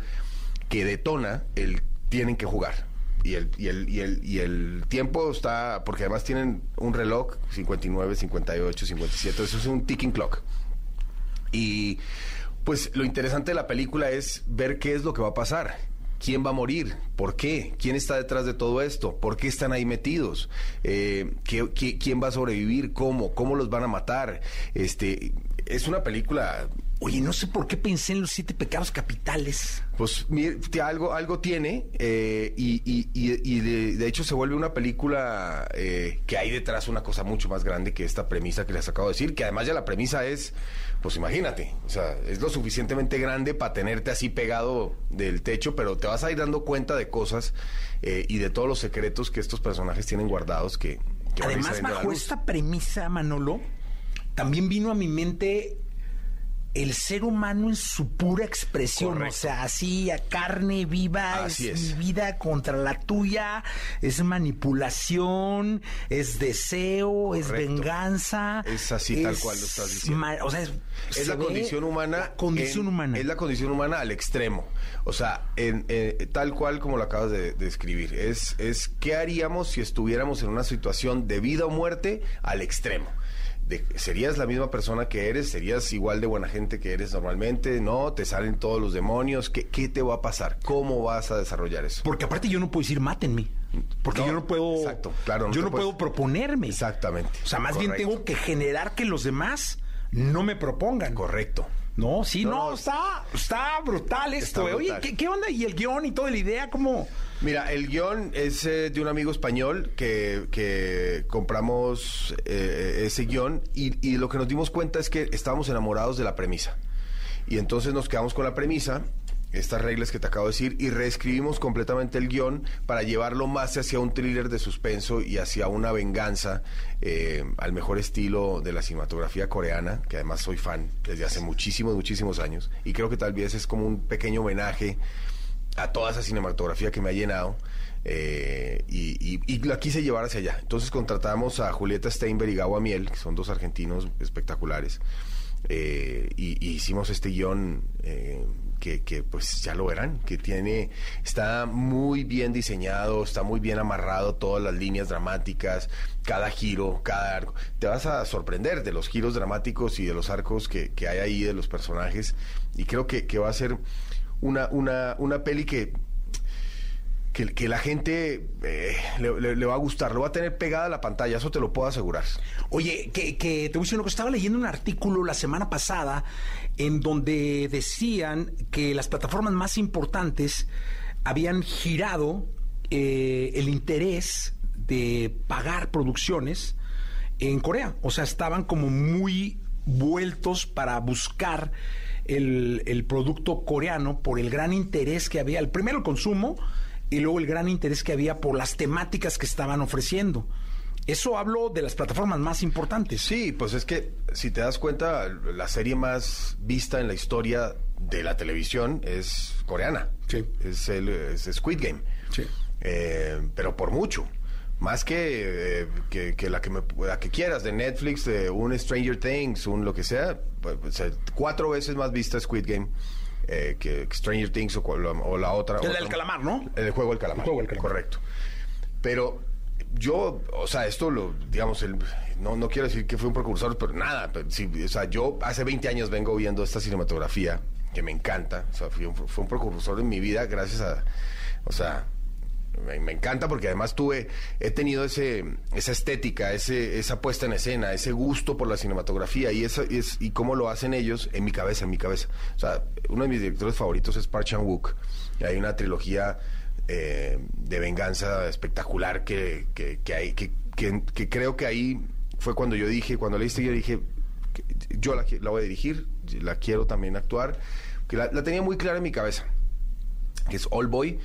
H: que detona el tienen que jugar y el, y el, y el, y el tiempo está, porque además tienen un reloj, 59, 58, 57, eso es un ticking clock. Y pues lo interesante de la película es ver qué es lo que va a pasar. ¿Quién va a morir? ¿Por qué? ¿Quién está detrás de todo esto? ¿Por qué están ahí metidos? Eh, quién va a sobrevivir? ¿Cómo? ¿Cómo los van a matar? Este, es una película
B: Oye, no sé por qué pensé en los siete pecados capitales.
H: Pues algo, algo tiene eh, y, de, hecho se vuelve una película eh, que hay detrás una cosa mucho más grande que esta premisa que les acabo de decir, que además ya la premisa es, pues imagínate, o sea, es lo suficientemente grande para tenerte así pegado del techo, pero te vas a ir dando cuenta de cosas eh, y de todos los secretos que estos personajes tienen guardados que... que
B: además, bajo esta premisa, Manolo, también vino a mi mente el ser humano en su pura expresión, o sea, así a carne viva, es, mi vida contra la tuya, es manipulación, es deseo, es venganza.
H: Es así tal cual lo estás diciendo.
B: o sea,
H: es, la condición humana.
B: condición humana.
H: Es la condición humana al extremo. O sea, en, tal cual como lo acabas de, describir. Es, es qué haríamos si estuviéramos en una situación de vida o muerte al extremo serías la misma persona que eres, serías igual de buena gente que eres normalmente, no, te salen todos los demonios, ¿qué, qué te va a pasar? ¿Cómo vas a desarrollar eso?
B: Porque aparte yo no puedo decir mátenme. Porque yo no puedo.
H: Exacto, claro.
B: yo no puedo proponerme.
H: Exactamente.
B: O sea, más bien tengo que generar que los demás no me propongan.
H: Correcto.
B: No, sí, no, está, está brutal esto. Oye, ¿qué, onda? ¿Y el guion y toda la idea? ¿Cómo?
H: Mira, el guion es eh, de un amigo español que, compramos eh, ese guion y, y lo que nos dimos cuenta es que estábamos enamorados de la premisa. Y entonces nos quedamos con la premisa estas reglas que te acabo de decir y reescribimos completamente el guion para llevarlo más hacia un thriller de suspenso y hacia una venganza eh, al mejor estilo de la cinematografía coreana, que además soy fan desde hace muchísimos, muchísimos años y creo que tal vez es como un pequeño homenaje a toda esa cinematografía que me ha llenado. Eh, y, la quise llevar hacia allá. Entonces contratamos a Julieta Steinberg y Gawa Miel, que son dos argentinos espectaculares, eh, y, hicimos este guion que, pues ya lo verán, que tiene, está muy bien diseñado, está muy bien amarrado todas las líneas dramáticas, cada giro, cada arco. Te vas a sorprender de los giros dramáticos y de los arcos que, hay ahí de los personajes. Y creo que, va a ser una, una, una peli que que, la gente eh, le, va a gustar, lo va a tener pegada la pantalla, eso te lo puedo asegurar.
B: Oye, que, que te voy a decir que estaba leyendo un artículo la semana pasada en donde decían que las plataformas más importantes habían girado eh, el interés de pagar producciones en Corea, o sea, estaban como muy vueltos para buscar el, el producto coreano por el gran interés que había, el primero el consumo, y luego el gran interés que había por las temáticas que estaban ofreciendo. Eso hablo de las plataformas más importantes.
H: Sí, pues es que si te das cuenta, la serie más vista en la historia de la televisión es coreana.
B: Sí.
H: Es el Squid Game.
B: Sí.
H: Eh, pero por mucho. Más que, eh, que, que la que me, la que quieras, de Netflix, de un Stranger Things, un lo que sea, pues, pues, eh, cuatro veces más vista Squid Game eh, que Stranger Things o, cual- o la otra.
B: El del calamar, ¿no?
H: El juego del calamar.
B: El juego del calamar.
H: Correcto. Pero yo, o sea, esto lo, digamos, el, no, no quiero decir que fue un precursor, pero nada. pero sí, o sea, yo hace 20 años vengo viendo esta cinematografía que me encanta. O sea, fue un, fue un precursor en mi vida gracias a, o sea, me, encanta porque además tuve, he tenido ese, esa estética, ese, esa puesta en escena, ese gusto por la cinematografía y eso es, y cómo lo hacen ellos en mi cabeza, en mi cabeza. O sea, uno de mis directores favoritos es Park Chan Wook. Y hay una trilogía eh, de venganza espectacular que, que, que creo que ahí fue cuando yo dije, cuando leíste yo dije, yo la, la voy a dirigir, la quiero también actuar, que la, la tenía muy clara en mi cabeza que es All Boy,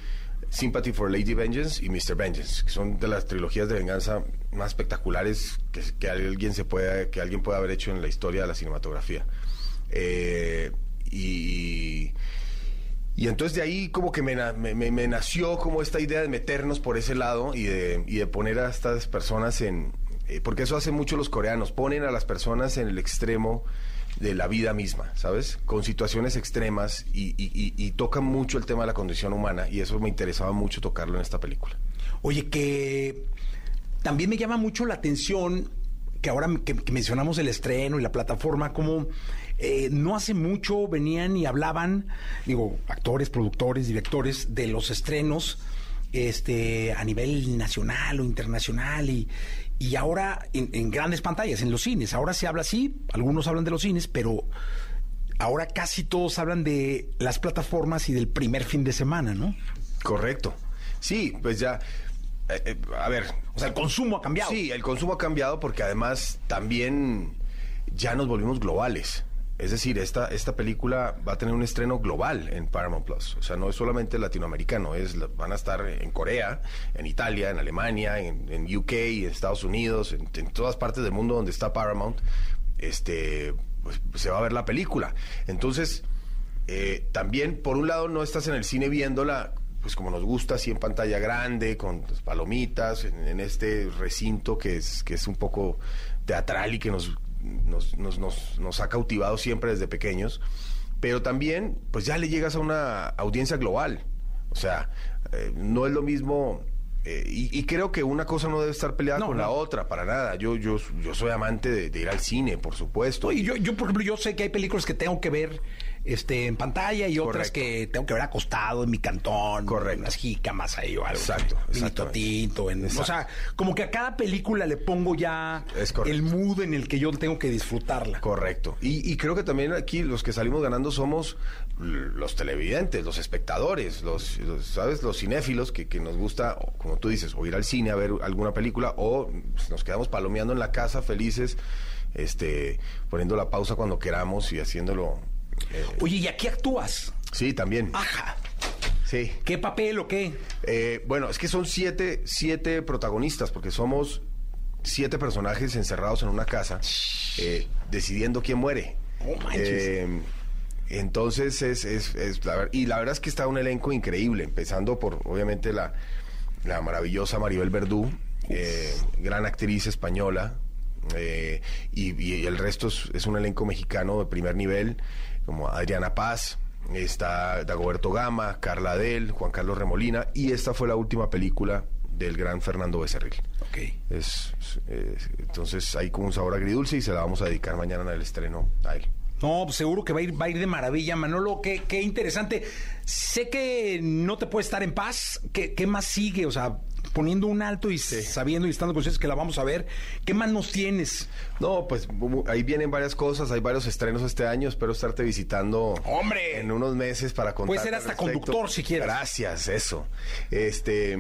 H: Sympathy for Lady Vengeance y Mr. Vengeance, que son de las trilogías de venganza más espectaculares que, que alguien se pueda, que alguien pueda haber hecho en la historia de la cinematografía. Eh, y, y entonces de ahí como que me, me nació como esta idea de meternos por ese lado y de, y de poner a estas personas en... eh, porque eso hacen mucho los coreanos, ponen a las personas en el extremo de la vida misma, ¿sabes? Con situaciones extremas y, tocan mucho el tema de la condición humana y eso me interesaba mucho tocarlo en esta película.
B: Oye, que también me llama mucho la atención que ahora que, que mencionamos el estreno y la plataforma, como eh, no hace mucho venían y hablaban, digo, actores, productores, directores de los estrenos este, a nivel nacional o internacional y, y ahora en, en grandes pantallas, en los cines. Ahora se habla así, algunos hablan de los cines, pero ahora casi todos hablan de las plataformas y del primer fin de semana, ¿no?
H: Correcto. Sí, pues ya... eh, eh, a ver,
B: O sea, el consumo ha cambiado.
H: Sí, el consumo ha cambiado porque además también ya nos volvimos globales. Es decir, esta, esta película va a tener un estreno global en Paramount Plus. O sea, no es solamente latinoamericano, es, van a estar en Corea, en Italia, en Alemania, en, UK, en Estados Unidos, en, todas partes del mundo donde está Paramount. Este, pues, se va a ver la película. Entonces, eh, también, por un lado, no estás en el cine viéndola, pues como nos gusta, así en pantalla grande, con palomitas, en, en este recinto que es, que es un poco teatral y que nos, nos, nos, nos- nos ha cautivado siempre desde pequeños. Pero también, pues ya le llegas a una audiencia global. O sea, eh, no es lo mismo. eh, y, y creo que una cosa no debe estar peleada
B: No,
H: con la otra, para nada. Yo, yo, yo soy amante de, de ir al cine, por supuesto.
B: Y yo, yo, por ejemplo, yo sé que hay películas que tengo que ver este, en pantalla y otras
H: Correcto.
B: que tengo que ver acostado en mi cantón.
H: Correcto.
B: Unas jícamas ahí o algo.
H: Exacto,
B: Vinito tinto. en- o sea, como que a cada película le pongo ya
H: Es
B: el mood en el que yo tengo que disfrutarla.
H: Correcto. Y, y creo que también aquí los que salimos ganando somos los televidentes, los espectadores, los, los, ¿sabes? Los cinéfilos que, que nos gusta, como tú dices, o ir al cine a ver alguna película, o nos quedamos palomeando en la casa felices, este, poniendo la pausa cuando queramos y haciéndolo. Eh,
B: Oye, ¿y aquí actúas?
H: sí, también.
B: Ajá.
H: Sí.
B: ¿Qué papel o qué?
H: Eh, bueno, es que son siete, siete protagonistas, porque somos siete personajes encerrados en una casa, eh, decidiendo quién muere.
B: Oh.
H: Eh, entonces es, es, es la y la verdad es que está un elenco increíble, empezando por obviamente la, la maravillosa Maribel Verdú, eh, gran actriz española, y, y el resto es, es un elenco mexicano de primer nivel, como Adriana Paz, está Dagoberto Gama, Carla Adel, Juan Carlos Remolina, y esta fue la última película del gran Fernando Becerril.
B: Ok.
H: Es, es- entonces hay como un sabor agridulce y se la vamos a dedicar mañana en el estreno a él.
B: No, pues seguro que va a ir, va a ir de maravilla, Manolo. Qué, qué interesante. Sé que no te puede estar en paz. ¿Qué, qué más sigue? O sea, poniendo un alto y sabiendo y estando conscientes que la vamos a ver. ¿Qué más nos tienes?
H: No, pues ahí vienen varias cosas, hay varios estrenos este año, espero estarte visitando
B: ¡Hombre!
H: en unos meses para contar.
B: Puede ser hasta conductor, si quieres.
H: Gracias, eso. Este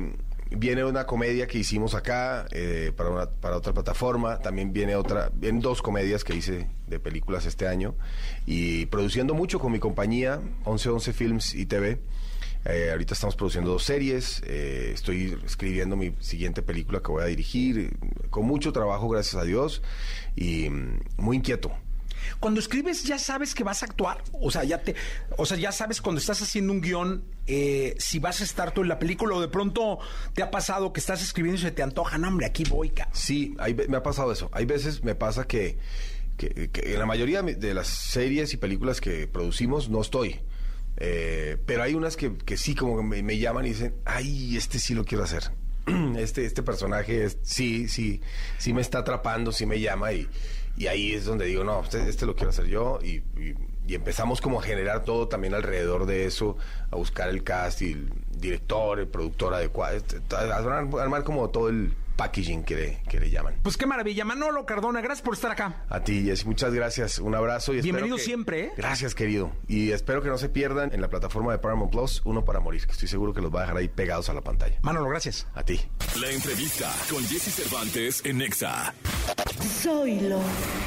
H: viene una comedia que hicimos acá eh, para, una- para otra plataforma, también viene otra, vienen dos comedias que hice de películas este año y produciendo mucho con mi compañía 1111 Films y TV. Eh, ahorita estamos produciendo dos series, eh, estoy escribiendo mi siguiente película que voy a dirigir, con mucho trabajo, gracias a Dios, y mm, muy inquieto.
I: Cuando escribes, ¿ya sabes que vas a actuar? O sea, ya te, o sea, ya sabes cuando estás haciendo un guion eh, si vas a estar tú en la película o de pronto te ha pasado que estás escribiendo y se te antoja, no, hombre, aquí voy.
H: Sí, hay me ha pasado eso. Hay veces me pasa que, que- que en la mayoría de las series y películas que producimos no estoy. Eh, pero hay unas que, que sí, como me, me llaman y dicen, ay, este sí lo quiero hacer. (clears throat) Este, este personaje sí, sí, sí me está atrapando, sí me llama y, y ahí es donde digo, no, este, este lo quiero hacer yo y, y- y empezamos como a generar todo también alrededor de eso, a buscar el cast y el director, el productor adecuado, este, armar como todo el packaging que le, que le llaman.
I: Pues qué maravilla. Manolo Cardona, gracias por estar acá.
H: A ti, Jess, muchas gracias. Un abrazo y espero
I: Bienvenido
H: que-
I: siempre, ¿eh?
H: Gracias, querido. Y espero que no se pierdan en la plataforma de Paramount Plus, Uno para Morir, que estoy seguro que los va a dejar ahí pegados a la pantalla.
I: Manolo, gracias.
H: A ti.
A: La entrevista con Jesse Cervantes en Nexa.
F: Zoilo.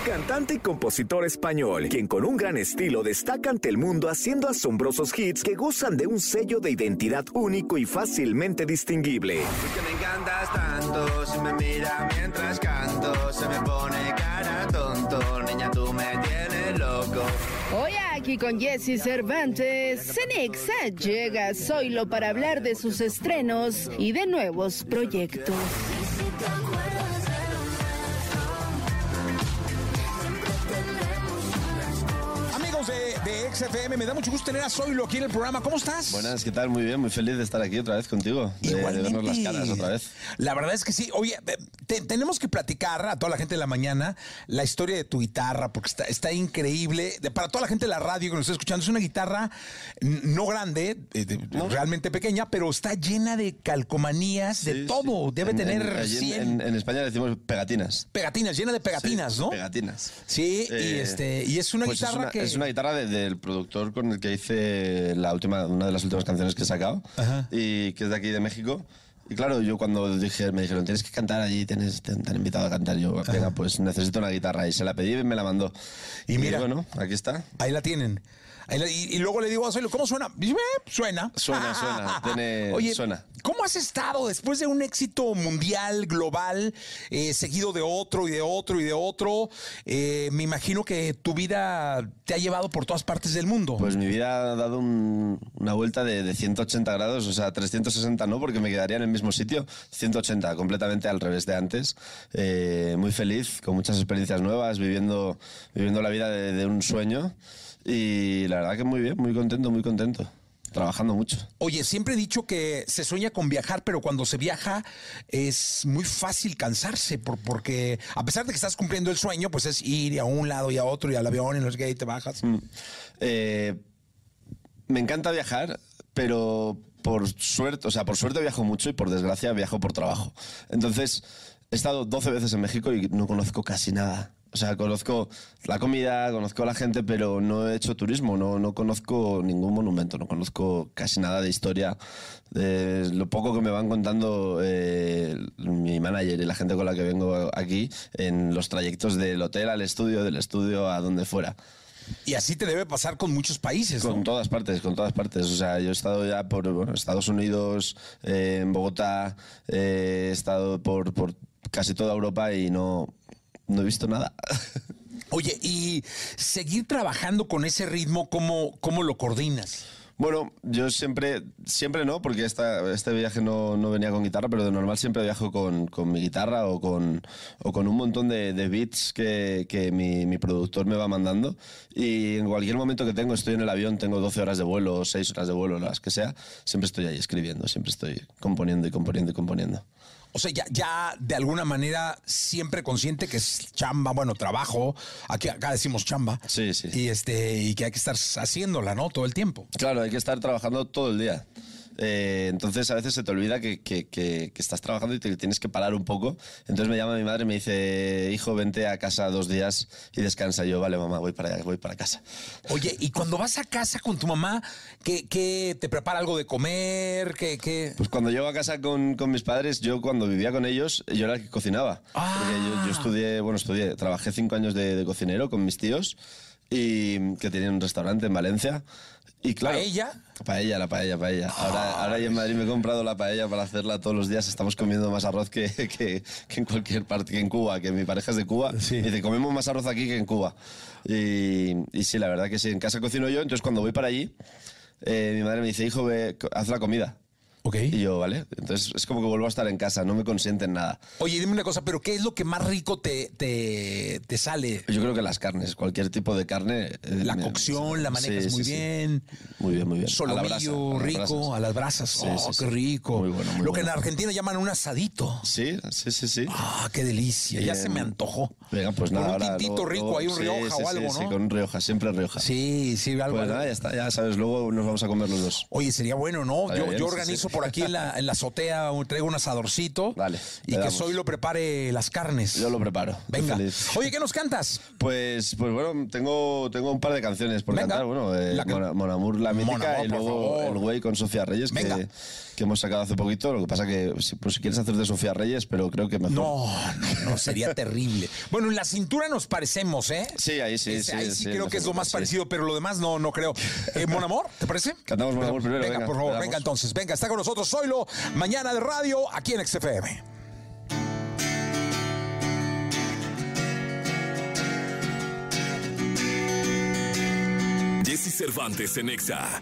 G: Cantante y compositor español, quien con un gran estilo destaca ante el mundo haciendo asombrosos hits que gozan de un sello de identidad único y fácilmente distinguible.
J: que me encantas tanto, si me mira mientras canto, se me pone cara tonto, niña tú me tienes loco.
F: Hoy aquí con Jesse Cervantes, Cenexa llega Zoilo para hablar de sus estrenos y de nuevos proyectos.
B: XFM, me da mucho gusto tener a Zoilo aquí en el programa. ¿Cómo estás?
K: Buenas, ¿qué tal? Muy bien, muy feliz de estar aquí otra vez contigo, de, de vernos las caras otra vez.
B: La verdad es que sí. Oye, eh, te- tenemos que platicar a toda la gente de la mañana la historia de tu guitarra, porque está, está increíble. De- para toda la gente de la radio que nos está escuchando, es una guitarra no grande, eh, realmente pequeña, pero está llena de calcomanías, de todo.
K: sí.
B: Debe
K: En-
B: tener
K: en, allí en-
B: 100
K: en, en España decimos pegatinas.
B: pegatinas, llena de pegatinas,
K: Sí,
B: ¿no?
K: Pegatinas.
B: Sí, y,
K: Eh,
B: este, y es una
K: pues
B: guitarra
K: es una,
B: que...
K: Es una guitarra de- del productor con el que hice la última, una de las últimas canciones que he sacado,
B: Ajá.
K: y que es de aquí de México. Y claro, yo cuando dije, me dijeron, tienes que cantar allí, tienes, te, han invitado a cantar. Yo, venga, pues necesito una guitarra. Y se la pedí y me la mandó.
B: Y mira.
K: bueno, aquí está.
B: Ahí la tienen. Y, y luego le digo a Zoilo, ¿cómo suena? "Eh, suena.
K: Suena, suena, (laughs) tiene-
B: Oye,
K: suena.
B: ¿cómo has estado después de un éxito mundial, global, eh, seguido de otro y de otro y de otro? Eh, me imagino que tu vida te ha llevado por todas partes del mundo.
K: Pues mi vida ha dado un- una vuelta de, de 180 grados, o sea, 360 no, porque me quedaría en el mismo sitio, 180, completamente al revés de antes. Eh, muy feliz, con muchas experiencias nuevas, viviendo, viviendo la vida de, de un sueño. Y la verdad que muy bien, muy contento, muy contento. Trabajando mucho.
B: Oye, siempre he dicho que se sueña con viajar, pero cuando se viaja es muy fácil cansarse, por- porque a pesar de que estás cumpliendo el sueño, pues es ir a un lado y a otro y al avión y no sé qué, y te bajas.
K: Eh, me encanta viajar, pero por suerte, o sea, por suerte viajo mucho y por desgracia viajo por trabajo. Entonces, he estado 12 veces en México y no conozco casi nada. O sea, conozco la comida, conozco a la gente, pero no he hecho turismo, no, no conozco ningún monumento, no conozco casi nada de historia. De lo poco que me van contando eh, mi manager y la gente con la que vengo aquí en los trayectos del hotel al estudio, del estudio a donde fuera.
B: Y así te debe pasar con muchos países, ¿no?
K: Con todas partes, con todas partes. O sea, yo he estado ya por bueno, Estados Unidos, eh, en Bogotá, eh, he estado por, por casi toda Europa y no, no he visto nada. (laughs)
B: Oye, y seguir trabajando con ese ritmo, ¿cómo, cómo lo coordinas?
K: Bueno, yo siempre, siempre no, porque esta, este viaje no, no venía con guitarra, pero de normal siempre viajo con, con mi guitarra o con, o con un montón de, beats que, que mi, mi productor me va mandando. Y en cualquier momento que tengo, estoy en el avión, tengo 12 horas de vuelo o 6 horas de vuelo, las que sea, siempre estoy ahí escribiendo, siempre estoy componiendo y componiendo y componiendo.
B: O sea, ya, ya de alguna manera siempre consciente que es chamba, bueno, trabajo. Aquí acá decimos chamba.
K: Sí, sí.
B: Y este, y que hay que estar haciéndola, ¿no? Todo el tiempo.
K: Claro, hay que estar trabajando todo el día. Eh, entonces a veces se te olvida que, que- que- que estás trabajando y te tienes que parar un poco. Entonces me llama mi madre y me dice, hijo, vente a casa dos días y descansa. Y yo, vale, mamá, voy para allá, voy para casa.
B: Oye, y cuando vas a casa con tu mamá, ¿qué, qué te prepara algo de comer? ¿Qué, qué?
K: Pues cuando llego a casa con, con mis padres, yo cuando vivía con ellos, yo era el que cocinaba. Porque yo, yo estudié, bueno, estudié, trabajé cinco años de, de cocinero con mis tíos y que tenían un restaurante en Valencia.
L: Y claro,
B: ¿Paella?
L: Paella, la paella, paella. Ahora, ahora yo en Madrid me he comprado la paella para hacerla todos los días. Estamos comiendo más arroz que, que- que en cualquier parte, que en Cuba, que mi pareja es de Cuba. Y dice, comemos más arroz aquí que en Cuba. Y, y sí, la verdad que sí, en casa cocino yo, entonces cuando voy para allí, eh, mi madre me dice, hijo, ve, haz la comida. Y yo, vale. Entonces es como que vuelvo a estar en casa, no me consienten nada.
B: Oye, dime una cosa, pero ¿qué es lo que más rico te, te, te sale?
L: Yo creo que las carnes, cualquier tipo de carne. eh,
B: La
L: me-
B: cocción, la manejas
L: Sí,
B: muy
L: sí, sí.
B: bien.
L: Muy bien, muy bien.
B: Solomillo,
L: a
B: rico, a las brasas. Oh, qué rico.
L: Muy bueno, muy
B: Lo que en. Argentina llaman un asadito.
L: Sí, sí, sí, sí.
B: Ah, qué delicia. Ya se me antojó.
L: Venga, pues
B: Con
L: nada,
B: un
L: ahora
B: tintito rico,
L: luego-
B: ahí un Rioja o algo,
L: sí,
B: ¿no?
L: Sí, con un Rioja, siempre Rioja.
B: Sí, sí, algo.
L: Pues nada, ya está, ya sabes, luego nos vamos a comer los dos.
B: Oye, sería bueno, ¿no? Yo, yo organizo
L: sí.
B: Por aquí en la, en la azotea, traigo un asadorcito.
L: Vale,
B: Y que. Soy lo prepare las carnes.
L: Yo lo preparo.
B: Venga. Oye, ¿qué nos cantas?
L: Pues, pues bueno, tengo, tengo un par de canciones por
B: Venga.
L: cantar. Bueno, eh,
B: La
L: Mon, Mon Amour, la mítica,
B: Mon Amour,
L: y luego. El Güey con Sofía Reyes,
B: Venga.
L: que, que hemos sacado hace poquito. Lo que pasa que, si, pues, si quieres hacer de Sofía Reyes, pero creo que mejor.
B: No, no, no, sería (laughs) terrible. Bueno, en la cintura nos parecemos, ¿eh?
L: Sí, ahí sí, sí.
B: ahí sí,
L: sí,
B: creo que es lo más parecido, pero lo demás no, no creo. Eh, Mon Amor, ¿te parece?
L: Cantamos Mon Amour primero,
B: Venga,
L: venga,
B: por favor, venga entonces. Venga, está con nosotros Zoilo, mañana de radio, aquí en XFM.
A: Jesse Cervantes en Exa.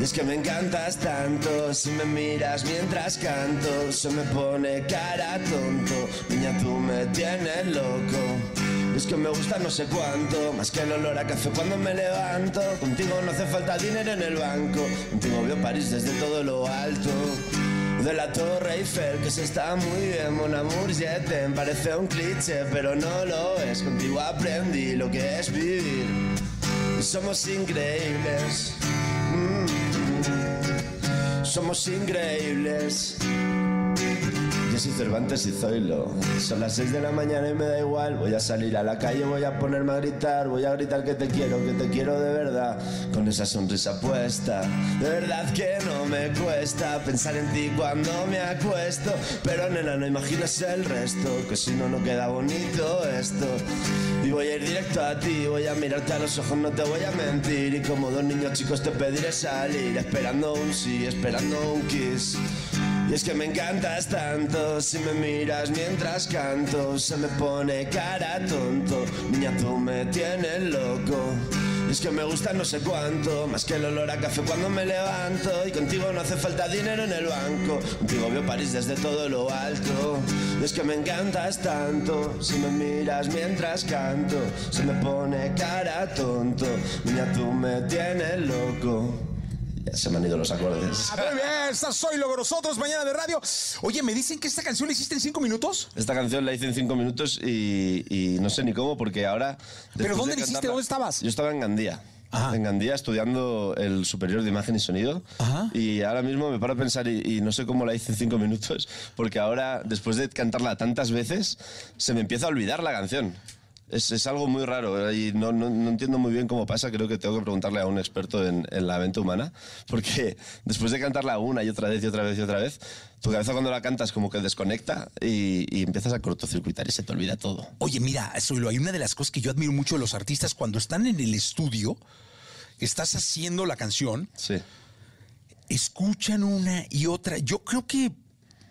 K: Y es que me encantas tanto, si me miras mientras canto, se me pone cara tonto. Niña, tú me tienes loco. Es que me gusta no sé cuánto, más que el olor a café cuando me levanto. Contigo no hace falta dinero en el banco, contigo veo París desde todo lo alto. De la Torre Eiffel, que se está muy bien, Mon Amour, je t'aime. Parece un cliché, pero no lo es. Contigo aprendí lo que es vivir. Somos increíbles. Mm. Somos increíbles. Yo soy Cervantes y Zoilo. Son las 6 de la mañana y me da igual. Voy a salir a la calle, voy a ponerme a gritar. Voy a gritar que te quiero, que te quiero de verdad. Con esa sonrisa puesta. De verdad que no me cuesta pensar en ti cuando me acuesto. Pero nena, no imaginas el resto. Que si no, no queda bonito esto. Y voy a ir directo a ti, voy a mirarte a los ojos, no te voy a mentir. Y como dos niños chicos te pediré salir, esperando un sí, esperando un kiss. Y es que me encantas tanto, si me miras mientras canto, se me pone cara tonto. Niña, tú me tienes loco. Es que me gusta no sé cuánto, más que el olor a café cuando me levanto. Y contigo no hace falta dinero en el banco, contigo veo París desde todo lo alto. Y es que me encantas tanto, si me miras mientras canto, se me pone cara tonto. Niña, tú me tienes loco. Ya se me han ido los acordes.
B: Ah, Muy bien, está Zoilo con nosotros, mañana de radio. Oye, me dicen que esta canción la hiciste en cinco minutos.
L: Esta canción la hice en cinco minutos y, y no sé ni cómo, porque ahora.
B: ¿Pero dónde
L: de
B: la hiciste? ¿Dónde estabas?
L: Yo estaba en Gandía.
B: Ajá.
L: En Gandía estudiando el superior de imagen y sonido.
B: Ajá.
L: Y ahora mismo me paro a pensar y, y no sé cómo la hice en cinco minutos, porque ahora, después de cantarla tantas veces, se me empieza a olvidar la canción. Es, es algo muy raro y no, no- no entiendo muy bien cómo pasa. Creo que tengo que preguntarle a un experto en, en la mente humana, porque (laughs) después de cantarla una y otra vez y otra vez y otra vez, tu cabeza cuando la cantas como que desconecta y, y empiezas a cortocircuitar y se te olvida todo.
B: Oye, mira, Zoilo, hay una de las cosas que yo admiro mucho de los artistas cuando están en el estudio, estás haciendo la canción,
L: Sí.
B: escuchan una y otra. Yo creo que,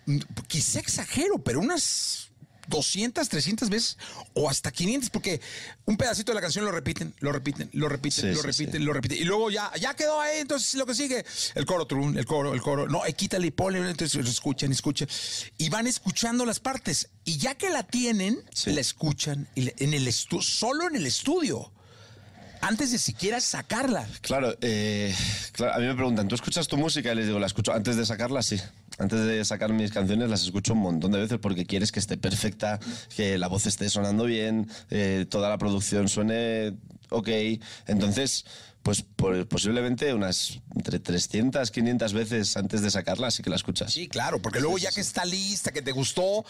B: mm, quizá exagero, pero unas 200, 300 veces o hasta 500, porque un pedacito de la canción lo repiten, lo repiten, lo repiten,
L: Sí,
B: lo
L: sí,
B: repiten,
L: sí.
B: lo repiten. Y luego ya, ya quedó ahí, entonces lo que sigue, el coro, trun, el coro, el coro. No, eh, quítale y ponle, entonces escuchan, escuchan. Y van escuchando las partes. Y ya que la tienen, la escuchan y en el estu- solo en el estudio. Antes de siquiera sacarla.
L: Claro, eh, claro, a mí me preguntan, ¿tú escuchas tu música? Y les digo, la escucho antes de sacarla, sí. Antes de sacar mis canciones las escucho un montón de veces porque quieres que esté perfecta, que la voz esté sonando bien, eh, toda la producción suene
K: ok. Entonces, pues por- posiblemente unas entre 300, 500 veces antes de sacarla, así que la escuchas.
B: Sí, claro, porque luego ya que está lista, que te gustó,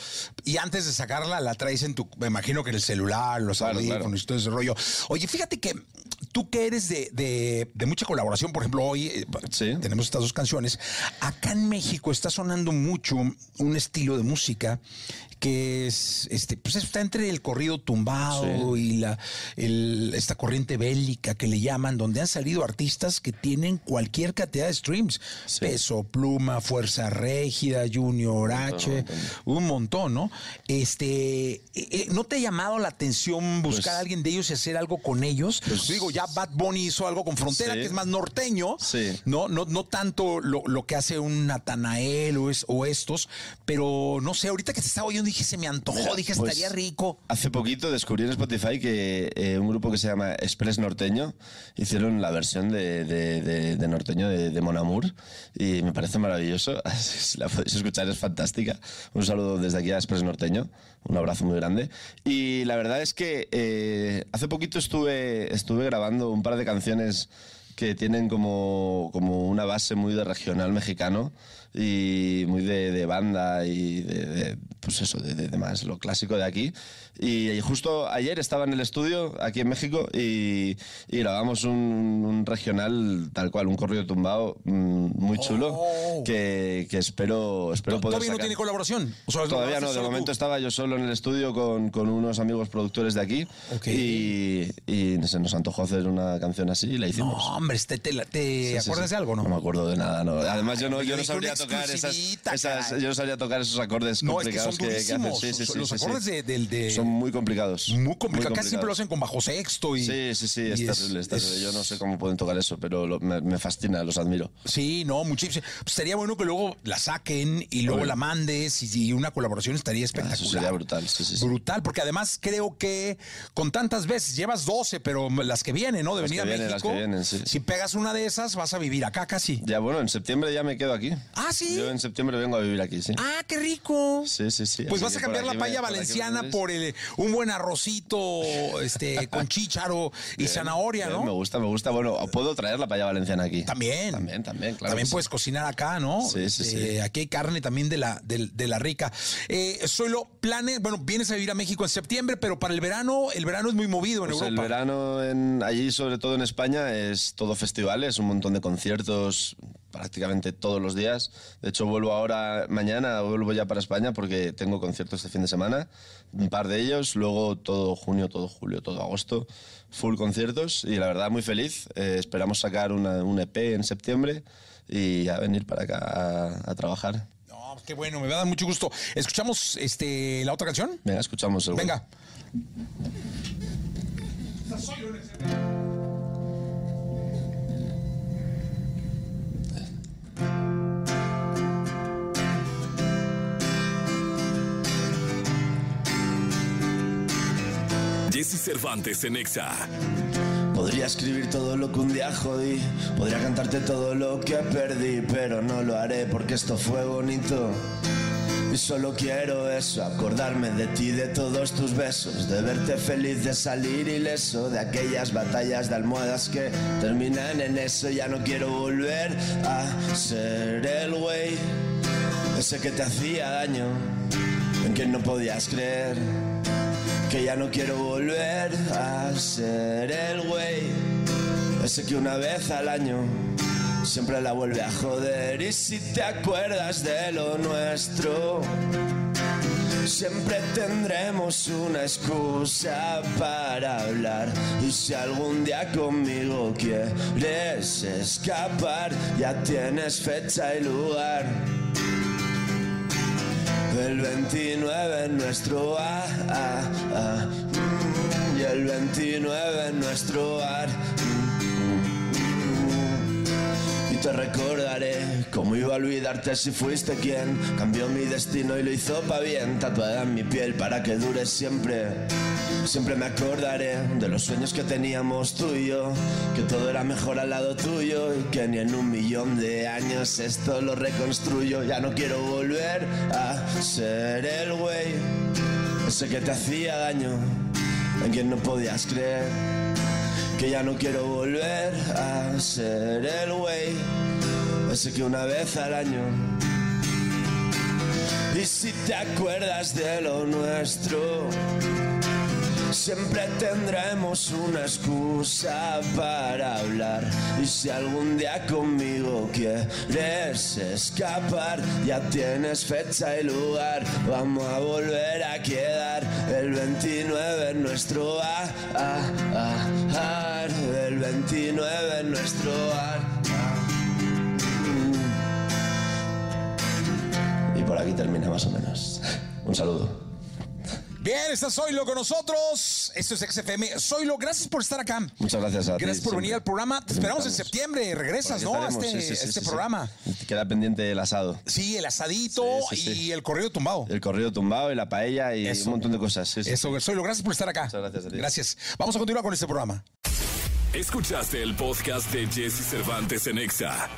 B: y antes de sacarla la traes en tu, me imagino que en el celular, los
K: Claro,
B: audífonos
K: claro.
B: y todo ese rollo. Oye, fíjate que tú que eres de, de- de mucha colaboración, por ejemplo, hoy eh, tenemos estas dos canciones, acá en México está sonando mucho un estilo de música que es, este, pues está entre el corrido tumbado y la, el- esta corriente bélica que le llaman, donde han salido artistas que tienen cualquier cantidad de streams. Peso Pluma, Fuerza Régida, Junior H, un montón, ¿no? Este, eh, eh, ¿no te ha llamado la atención buscar
K: Pues-
B: a alguien de ellos y hacer algo con ellos? Digo, ya Bad Bunny hizo algo con Frontera,
K: Sí.
B: que es más norteño,
K: Sí.
B: no, no, no tanto lo, lo que hace un Natanael o, es- o estos, pero no sé, ahorita que te estaba oyendo dije, se me antojó,
K: Mira,
B: dije,
K: pues,
B: estaría rico.
K: Hace poquito descubrí en Spotify que eh, un grupo que se llama Express Norteño hicieron la versión de, de- de- de Norteño de, de Mon Amour y me parece maravilloso. (laughs) Si la podéis escuchar es fantástica. Un saludo desde aquí a Express Norteño, un abrazo muy grande. Y la verdad es que eh, hace poquito estuve, estuve grabando un par de canciones que tienen como, como una base muy de regional mexicano y muy de, de banda y de, de, pues eso, de, de- más lo clásico de aquí. Y, justo ayer estaba en el estudio aquí en México y, y grabamos un, un regional tal cual, un corrido tumbado mm, muy chulo que, que espero, espero poder
B: Oh. ¿Todavía no
K: sacar.
B: tiene colaboración? O sea,
K: Todavía no, de
B: solo tú.
K: momento estaba yo solo en el estudio con, con unos amigos productores de aquí y, y se nos antojó hacer una canción así y la hicimos.
B: No, hombre, este, te, la- te
K: Sí, sí,
B: acuerdas
K: sí.
B: de algo, no?
K: No me acuerdo de nada, no. Además, yo no, yo no sabría tocar esas, yo no sabría tocar esos acordes
B: No, es que
K: complicados
B: son
K: que, que hacen. Sí, sí, sí,
B: los acordes de, del- de-
K: son muy complicados.
B: muy complicado. Casi
K: complicados.
B: siempre lo hacen con bajo sexto y.
K: Sí, sí, sí, es terrible, es terrible. Yo no sé cómo pueden tocar eso, pero lo- me, me fascina, los admiro.
B: Sí, no, muchísimo. Pues estaría bueno que luego la saquen y luego la mandes y, y una colaboración estaría
K: Ah,
B: espectacular.
K: Eso sería brutal, sí, sí.
B: Brutal, porque además creo que con tantas veces, llevas 12, pero las que vienen, ¿no? De
K: Las
B: venir
K: que
B: a
K: vienen, las
B: México.
K: que vienen, sí.
B: Si pegas una de esas, vas a vivir acá casi.
K: Ya, bueno, en septiembre ya me quedo aquí.
B: Ah, sí.
K: Yo en septiembre vengo a vivir aquí, sí.
B: Ah, qué rico.
K: Sí, sí, sí.
B: Pues
K: Así
B: vas a cambiar la paella valenciana por el, un buen arrocito este, (laughs) con chícharo y
K: Bien,
B: zanahoria,
K: bien,
B: ¿no?
K: Me gusta, me gusta. Bueno, puedo traer la paella valenciana aquí.
B: También.
K: También, también, claro.
B: también
K: sí.
B: puedes cocinar acá, ¿no?
K: Sí, sí,
B: Este,
K: sí.
B: Aquí hay carne también de la, de, de la rica. Eh, Zoilo, planes, bueno, vienes a vivir a México en septiembre, pero para el verano, el verano es muy movido en
K: Pues el
B: Europa.
K: verano en, allí, sobre todo en España, es todo festivales, un montón de conciertos prácticamente todos los días. De hecho, vuelvo ahora, mañana vuelvo ya para España porque tengo conciertos este fin de semana, un par de ellos, luego todo junio, todo julio, todo agosto, full conciertos y la verdad muy feliz. Eh, esperamos sacar una- un EP en septiembre y a venir para acá a, a trabajar.
B: No, qué bueno, me va a dar mucho gusto. ¿Escuchamos este, la otra canción?
K: Venga, escuchamos el
B: Venga.
A: Jesse Cervantes en Exa.
M: Podría escribir todo lo que un día jodí, podría cantarte todo lo que perdí, pero no lo haré porque esto fue bonito. Y solo quiero eso, acordarme de ti, de todos tus besos, de verte feliz, de salir ileso, de aquellas batallas de almohadas que terminan en eso. Ya no quiero volver a ser el güey, ese que te hacía daño, en quien no podías creer que ya no quiero volver a ser el güey, ese que una vez al año siempre la vuelve a joder. Y si te acuerdas de lo nuestro, siempre tendremos una excusa para hablar. Y si algún día conmigo quieres escapar, ya tienes fecha y lugar. El 29 en nuestro bar, ah, ah, mm, y el 29 en nuestro bar. Te recordaré cómo iba a olvidarte si fuiste quien cambió mi destino y lo hizo pa' bien, tatuada en mi piel para que dure siempre. Siempre me acordaré de los sueños que teníamos tú y yo, que todo era mejor al lado tuyo y que ni en un millón de años esto lo reconstruyo. Ya no quiero volver a ser el güey, ese que te hacía daño, en quien no podías creer.
K: Que ya no quiero volver a ser el güey, ese que una vez al año. Y si te acuerdas de lo nuestro, Siempre tendremos una excusa para hablar. Y si algún día conmigo quieres escapar, ya tienes fecha y lugar. Vamos a volver a quedar el 29 en nuestro bar. El 29 en nuestro bar. Y por aquí termina más o menos. Un saludo.
B: Bien, está Zoilo con nosotros. Esto es XFM. Zoilo, gracias por estar acá.
K: Muchas gracias a ti.
B: Gracias por venir al programa. Te esperamos en septiembre. Regresas, ¿no? A este,
K: sí, sí, sí,
B: este
K: sí, sí.
B: programa.
K: Queda pendiente el asado.
B: Sí, el asadito
K: Sí, sí, sí.
B: y el corrido tumbado.
K: El corrido tumbado y la paella y
B: Eso.
K: un montón de cosas. sí, sí.
B: Eso, Zoilo, gracias por estar acá.
K: Muchas gracias a ti.
B: Gracias. Vamos a continuar con este programa.
A: Escuchaste el podcast de Jesse Cervantes en Exa.